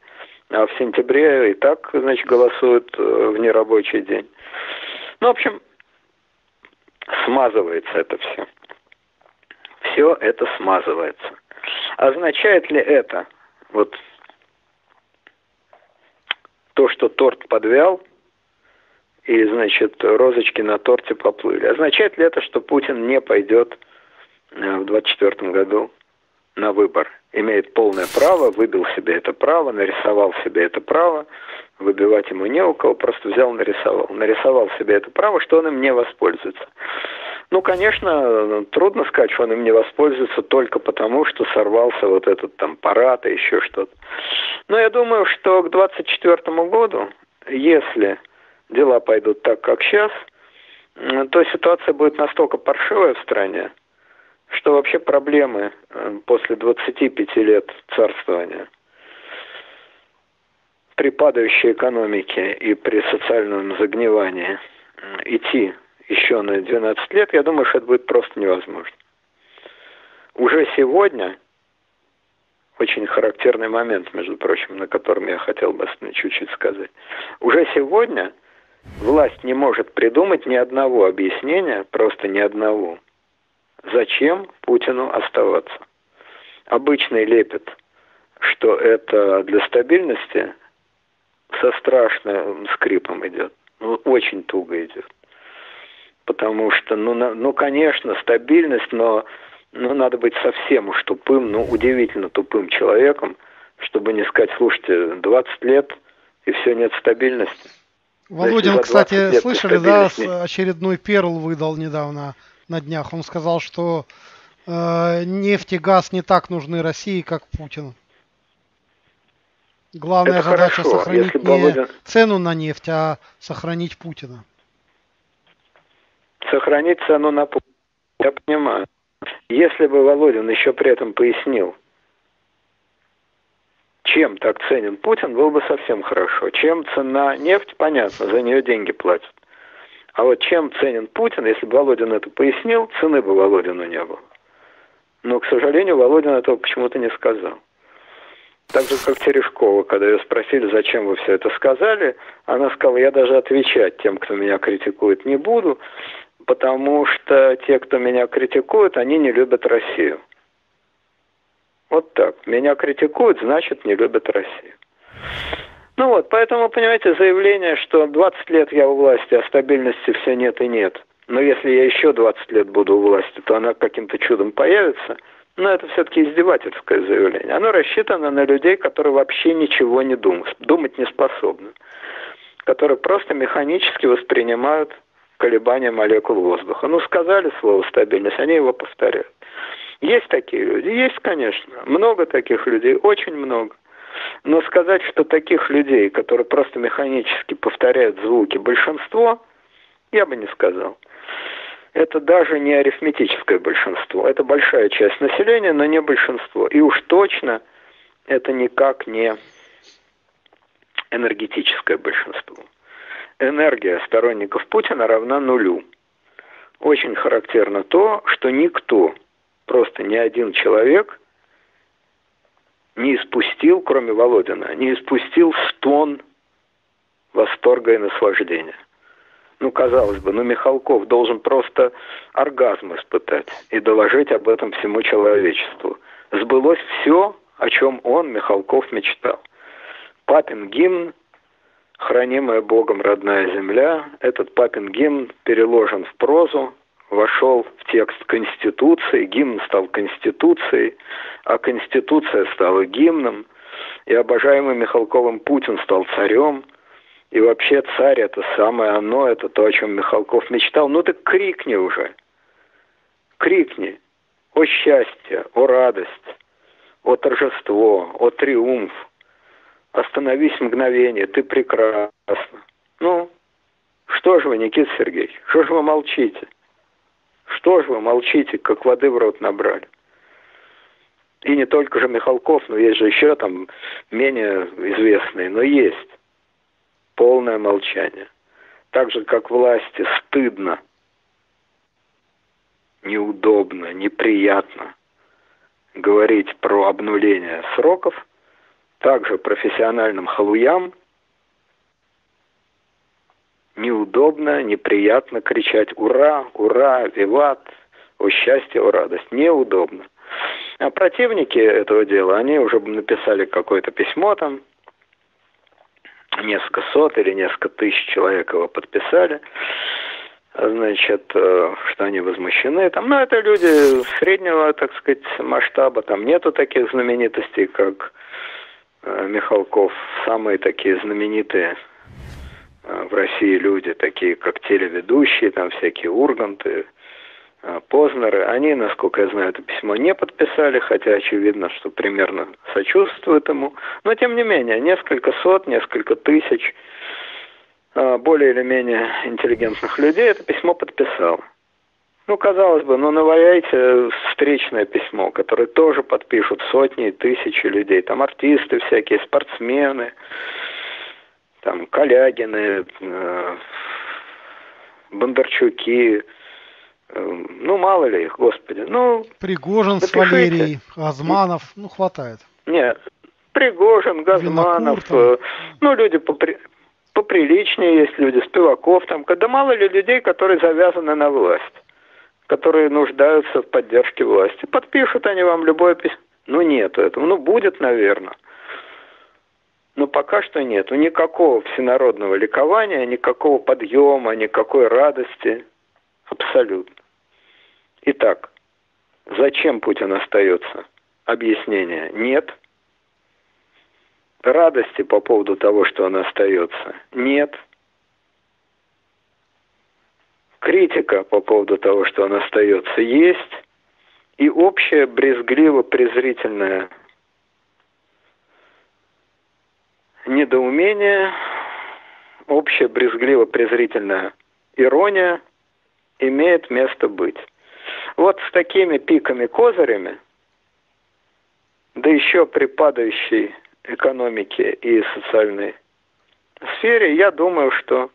S1: А в сентябре и так, значит, голосуют э, в нерабочий день. Ну, в общем, смазывается это все. Все это смазывается. Означает ли это, вот то, что торт подвял, и, значит, розочки на торте поплыли. Означает ли это, что Путин не пойдет э, в 2024 году на выбор? Имеет полное право, выбил себе это право, нарисовал себе это право, выбивать ему не у кого, просто взял, нарисовал. Нарисовал себе это право, что он им не воспользуется. Ну, конечно, трудно сказать, что он им не воспользуется только потому, что сорвался вот этот там парад и еще что-то. Но я думаю, что к 2024 году, если дела пойдут так, как сейчас, то ситуация будет настолько паршивая в стране, что вообще проблемы э, после 25 лет царствования при падающей экономике и при социальном загнивании идти еще на 12 лет, я думаю, что это будет просто невозможно. Уже сегодня очень характерный момент, между прочим, на котором я хотел бы чуть-чуть сказать. Уже сегодня Власть не может придумать ни одного объяснения, просто ни одного. Зачем Путину оставаться? Обычный лепет, что это для стабильности со страшным скрипом идет. Ну, очень туго идет. Потому что, ну, на, ну конечно, стабильность, но ну, надо быть совсем уж тупым, ну, удивительно тупым человеком, чтобы не сказать, слушайте, 20 лет, и все, нет стабильности.
S2: Володин, кстати, слышали, да, очередной перл выдал недавно на днях. Он сказал, что э, нефть и газ не так нужны России, как Путину. Главная Это задача хорошо. сохранить не Володин... цену на нефть, а сохранить Путина.
S1: Сохранить цену на Путина. Я понимаю. Если бы Володин еще при этом пояснил, чем так ценен Путин, было бы совсем хорошо. Чем цена нефть, понятно, за нее деньги платят. А вот чем ценен Путин, если бы Володин это пояснил, цены бы Володину не было. Но, к сожалению, Володин этого почему-то не сказал. Так же, как Терешкова, когда ее спросили, зачем вы все это сказали, она сказала, я даже отвечать тем, кто меня критикует, не буду, потому что те, кто меня критикует, они не любят Россию. Вот так. Меня критикуют, значит, не любят Россию. Ну вот, поэтому, понимаете, заявление, что 20 лет я у власти, а стабильности все нет и нет. Но если я еще 20 лет буду у власти, то она каким-то чудом появится. Но это все-таки издевательское заявление. Оно рассчитано на людей, которые вообще ничего не думают, думать не способны. Которые просто механически воспринимают колебания молекул воздуха. Ну, сказали слово стабильность, они его повторяют. Есть такие люди? Есть, конечно. Много таких людей, очень много. Но сказать, что таких людей, которые просто механически повторяют звуки, большинство, я бы не сказал. Это даже не арифметическое большинство. Это большая часть населения, но не большинство. И уж точно это никак не энергетическое большинство. Энергия сторонников Путина равна нулю. Очень характерно то, что никто просто ни один человек не испустил, кроме Володина, не испустил стон восторга и наслаждения. Ну, казалось бы, ну, Михалков должен просто оргазм испытать и доложить об этом всему человечеству. Сбылось все, о чем он, Михалков, мечтал. Папин гимн, хранимая Богом родная земля, этот папин гимн переложен в прозу, вошел в текст Конституции, гимн стал Конституцией, а Конституция стала гимном, и обожаемый Михалковым Путин стал царем, и вообще царь это самое оно, это то, о чем Михалков мечтал. Ну так крикни уже, крикни о счастье, о радость, о торжество, о триумф. Остановись мгновение, ты прекрасна. Ну, что же вы, Никита Сергеевич, что же вы молчите? Что же вы молчите, как воды в рот набрали? И не только же Михалков, но есть же еще там менее известные, но есть. Полное молчание. Так же, как власти, стыдно, неудобно, неприятно говорить про обнуление сроков, также профессиональным халуям неудобно, неприятно кричать «Ура! Ура! Виват!» «О счастье! О радость!» Неудобно. А противники этого дела, они уже написали какое-то письмо там, несколько сот или несколько тысяч человек его подписали, значит, э, что они возмущены. Там, ну, это люди среднего, так сказать, масштаба, там нету таких знаменитостей, как Михалков, самые такие знаменитые э, в России люди, такие как телеведущие, там всякие Урганты, а, Познеры, они, насколько я знаю, это письмо не подписали, хотя очевидно, что примерно сочувствуют ему. Но, тем не менее, несколько сот, несколько тысяч более или менее интеллигентных людей это письмо подписало. Ну, казалось бы, ну, наваяйте встречное письмо, которое тоже подпишут сотни и тысячи людей. Там артисты всякие, спортсмены, там Калягины, э, Бондарчуки, Эм, ну, мало ли их, господи. Ну,
S2: Пригожин с Валерией, Газманов, ну, хватает.
S1: Нет, Пригожин, Газманов, э, ну, люди попри... поприличнее есть люди, Спиваков там, когда мало ли людей, которые завязаны на власть, которые нуждаются в поддержке власти. Подпишут они вам любое письмо. Ну, нету этого. Ну, будет, наверное. Но пока что нету никакого всенародного ликования, никакого подъема, никакой радости. Абсолютно. Итак, зачем Путин остается? Объяснения нет. Радости по поводу того, что он остается, нет. Критика по поводу того, что он остается, есть. И общее брезгливо-презрительное недоумение, общая брезгливо-презрительная ирония имеет место быть. Вот с такими пиками-козырями, да еще при падающей экономике и социальной сфере, я думаю, что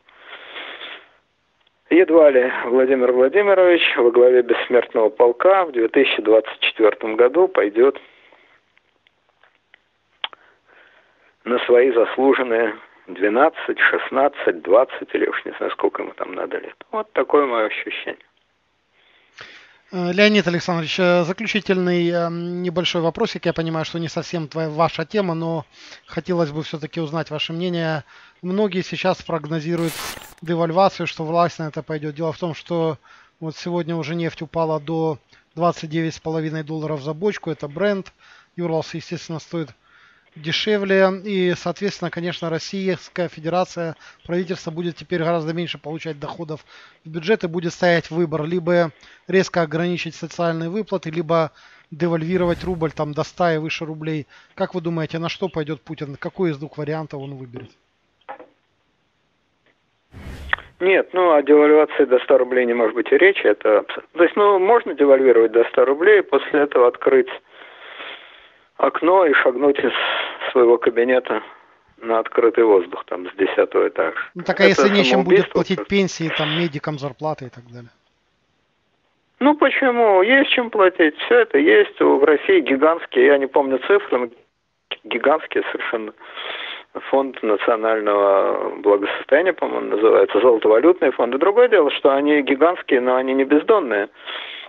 S1: едва ли Владимир Владимирович во главе бессмертного полка в 2024 году пойдет на свои заслуженные 12, 16, 20 или уж не знаю, сколько ему там надо лет. Вот такое мое ощущение.
S2: Э, Леонид Александрович, э, заключительный э, небольшой вопросик. Я понимаю, что не совсем твоя, ваша тема, но хотелось бы все-таки узнать ваше мнение. Многие сейчас прогнозируют девальвацию, что власть на это пойдет. Дело в том, что вот сегодня уже нефть упала до 29,5 долларов за бочку. Это бренд. Юрлс, естественно, стоит дешевле. И, соответственно, конечно, Российская Федерация, правительство будет теперь гораздо меньше получать доходов в бюджет и будет стоять выбор. Либо резко ограничить социальные выплаты, либо девальвировать рубль там до 100 и выше рублей. Как вы думаете, на что пойдет Путин? Какой из двух вариантов он выберет?
S1: Нет, ну о девальвации до 100 рублей не может быть и речи. Это... То есть, ну, можно девальвировать до 100 рублей, после этого открыть окно и шагнуть из своего кабинета на открытый воздух, там, с десятого этажа.
S2: Ну, так а если нечем будет платить пенсии, там, медикам зарплаты и так далее?
S1: Ну, почему? Есть чем платить. Все это есть. В России гигантские, я не помню цифры, но гигантские совершенно фонд национального благосостояния, по-моему, называется, золотовалютный фонд. И другое дело, что они гигантские, но они не бездонные.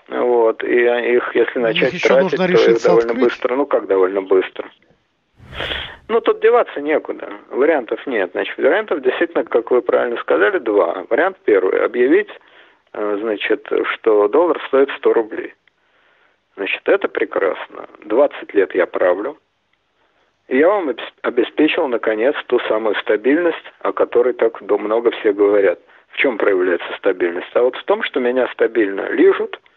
S1: Вот, и их, если начать Еще тратить, то их довольно открыть. быстро, ну как довольно быстро. Ну, тут деваться некуда. Вариантов нет. Значит, вариантов действительно, как вы правильно сказали, два. Вариант первый. Объявить, э, значит, что доллар стоит 100 рублей. Значит, это прекрасно. 20 лет я правлю. И я вам обеспечил, наконец, ту самую стабильность, о которой так много все говорят. В чем проявляется стабильность? А вот в том, что меня стабильно лижут –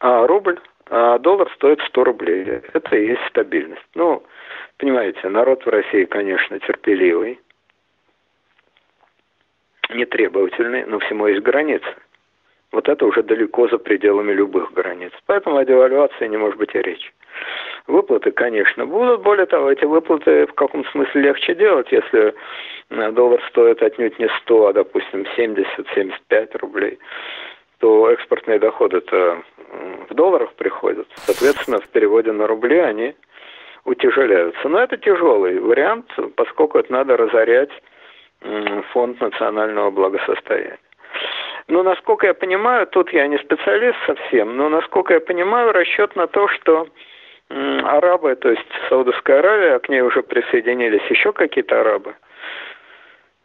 S1: а рубль, а доллар стоит 100 рублей. Это и есть стабильность. Ну, понимаете, народ в России, конечно, терпеливый, нетребовательный, но всему есть границы. Вот это уже далеко за пределами любых границ. Поэтому о девальвации не может быть и речи. Выплаты, конечно, будут. Более того, эти выплаты в каком смысле легче делать, если э, доллар стоит отнюдь не 100, а, допустим, 70-75 рублей, то экспортные доходы-то в долларах приходят. Соответственно, в переводе на рубли они утяжеляются. Но это тяжелый вариант, поскольку это надо разорять фонд национального благосостояния. Но, насколько я понимаю, тут я не специалист совсем, но, насколько я понимаю, расчет на то, что арабы, то есть Саудовская Аравия, а к ней уже присоединились еще какие-то арабы,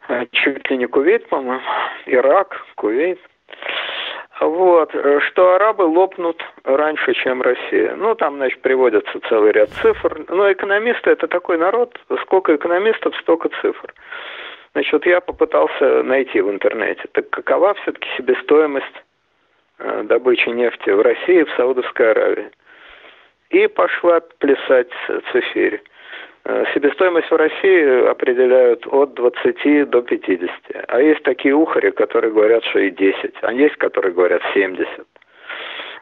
S1: а, чуть ли не Кувейт, по-моему, Ирак, Кувейт, вот, что арабы лопнут раньше, чем Россия. Ну, там, значит, приводятся целый ряд цифр. Но экономисты – это такой народ, сколько экономистов, столько цифр. Значит, я попытался найти в интернете, так какова все-таки себестоимость э, добычи нефти в России и в Саудовской Аравии. И пошла плясать цифирь. Э, себестоимость в России определяют от 20 до 50. А есть такие ухари, которые говорят, что и 10. А есть, которые говорят 70.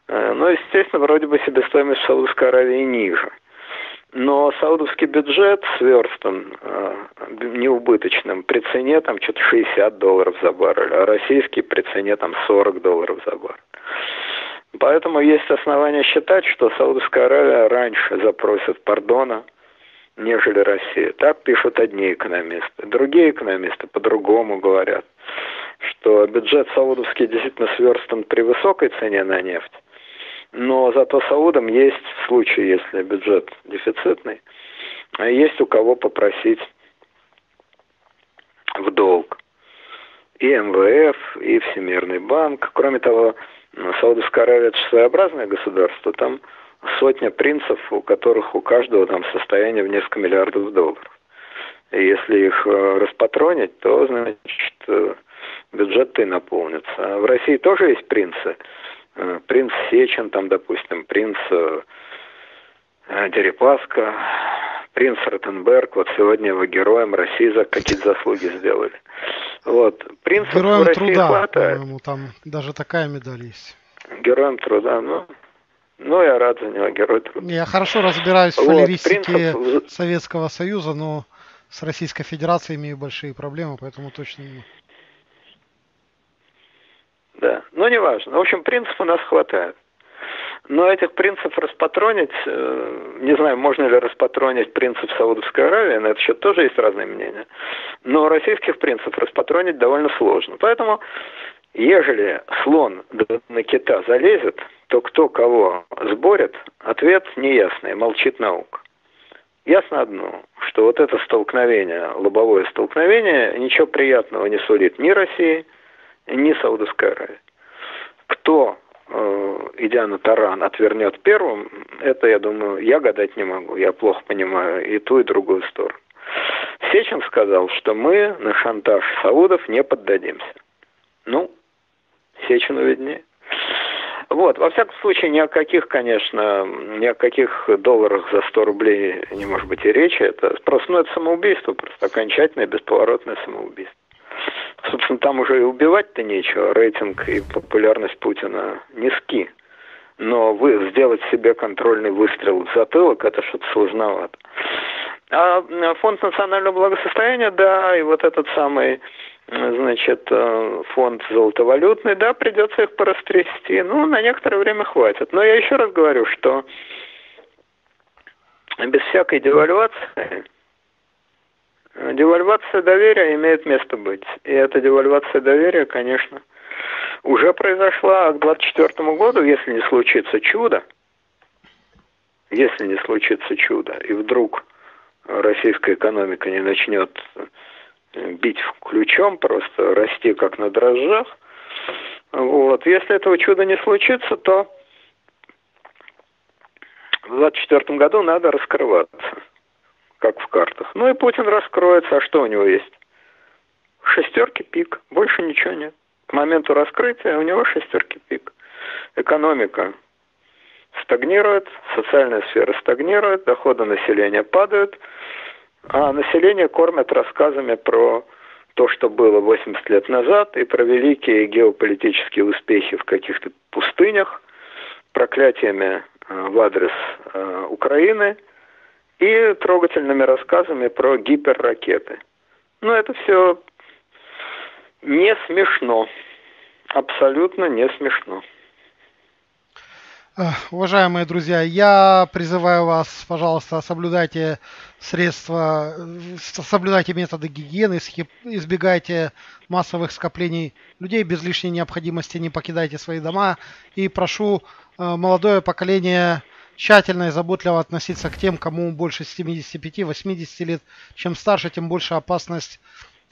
S1: Э, но, естественно, вроде бы себестоимость в Саудовской Аравии ниже. Но саудовский бюджет сверстан э, неубыточным при цене там что-то 60 долларов за баррель, а российский при цене там 40 долларов за баррель. Поэтому есть основания считать, что Саудовская Аравия раньше запросит пардона, нежели Россия. Так пишут одни экономисты. Другие экономисты по-другому говорят, что бюджет саудовский действительно сверстан при высокой цене на нефть, но зато Саудам есть, в случае, если бюджет дефицитный, есть у кого попросить в долг. И МВФ, и Всемирный банк. Кроме того, Саудовская Аравия это своеобразное государство, там сотня принцев, у которых у каждого там состояние в несколько миллиардов долларов. И если их э, распатронить, то, значит, э, бюджет-то и наполнится. А в России тоже есть принцы – Э, принц Сечин, там, допустим, принц Дерипаска, принц Ротенберг, вот сегодня его героем России за какие-то заслуги сделали. Вот. Принцев
S2: Героем
S1: в России
S2: труда,
S1: хватает.
S2: по-моему, там даже такая медаль есть.
S1: Героем труда, ну, ну, я рад за него, герой труда.
S2: Я хорошо разбираюсь в
S1: Вот,
S2: фалеристике
S1: принцип-
S2: Советского Союза, но с Российской Федерацией имею большие проблемы, поэтому точно не.
S1: Да, не важно. В общем, принципов у нас хватает. Но этих принципов распатронить, э, не знаю, можно ли распатронить принцип Саудовской Аравии, на этот счет тоже есть разные мнения. Но российских принципов распатронить довольно сложно. Поэтому, ежели слон на кита залезет, то кто кого сборит, ответ неясный, молчит наука. Ясно одно, что вот это столкновение, лобовое столкновение, ничего приятного не сулит ни России, ни Саудовской Аравии. Кто, э, идя на таран, отвернет первым, это, я думаю, я гадать не могу. Я плохо понимаю и ту, и другую сторону. Сечин сказал, что мы на шантаж Саудов не поддадимся. Ну, Сечину виднее. Вот, во всяком случае, ни о каких, конечно, ни о каких долларах за 100 рублей не может быть и речи. Это просто, ну, это самоубийство, просто окончательное, бесповоротное самоубийство. Собственно, там уже и убивать-то нечего. Рейтинг и популярность Путина низки. Но вы сделать себе контрольный выстрел в затылок, это что-то сложновато. А фонд национального благосостояния, да, и вот этот самый значит, э, фонд золотовалютный, да, придется их порастрясти. Ну, на некоторое время хватит. Но я еще раз говорю, что без всякой девальвации девальвация доверия имеет место быть. И эта девальвация доверия, конечно, уже произошла а к 2024 году, если не случится чудо, если не случится чудо, и вдруг российская экономика не начнет бить ключом, просто расти как на дрожжах. Вот. Если этого чуда не случится, то в 2024 году надо раскрываться, как в картах. Ну и Путин раскроется, а что у него есть? Шестерки пик, больше ничего нет. К моменту раскрытия у него шестерки пик. Экономика стагнирует, социальная сфера стагнирует, доходы населения падают – а население кормят рассказами про то, что было 80 лет назад, и про великие геополитические успехи в каких-то пустынях, проклятиями э, в адрес э, Украины и трогательными рассказами про гиперракеты. Но это все не смешно. Абсолютно не смешно.
S2: Уважаемые друзья, я призываю вас, пожалуйста, соблюдайте средства, соблюдайте методы гигиены, избегайте массовых скоплений людей без лишней необходимости, не покидайте свои дома. И прошу э, молодое поколение тщательно и заботливо относиться к тем, кому больше 75-80 лет. Чем старше, тем больше опасность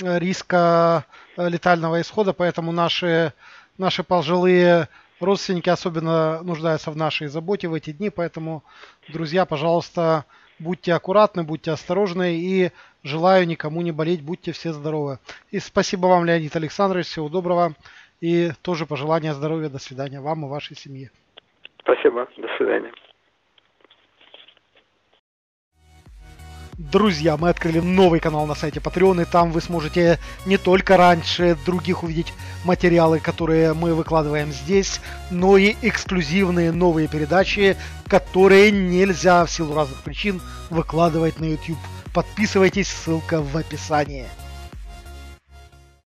S2: э, риска э, летального исхода, поэтому наши, наши пожилые Родственники особенно нуждаются в нашей заботе в эти дни, поэтому, друзья, пожалуйста, будьте аккуратны, будьте осторожны и желаю никому не болеть, будьте все здоровы. И спасибо вам, Леонид Александрович, всего доброго и тоже пожелания здоровья, до свидания вам и вашей семье.
S1: Спасибо, до свидания.
S2: Друзья, мы открыли новый канал на сайте Patreon, и там вы сможете не только раньше других увидеть материалы, которые мы выкладываем здесь, но и эксклюзивные новые передачи, которые нельзя в силу разных причин выкладывать на YouTube. Подписывайтесь, ссылка в описании.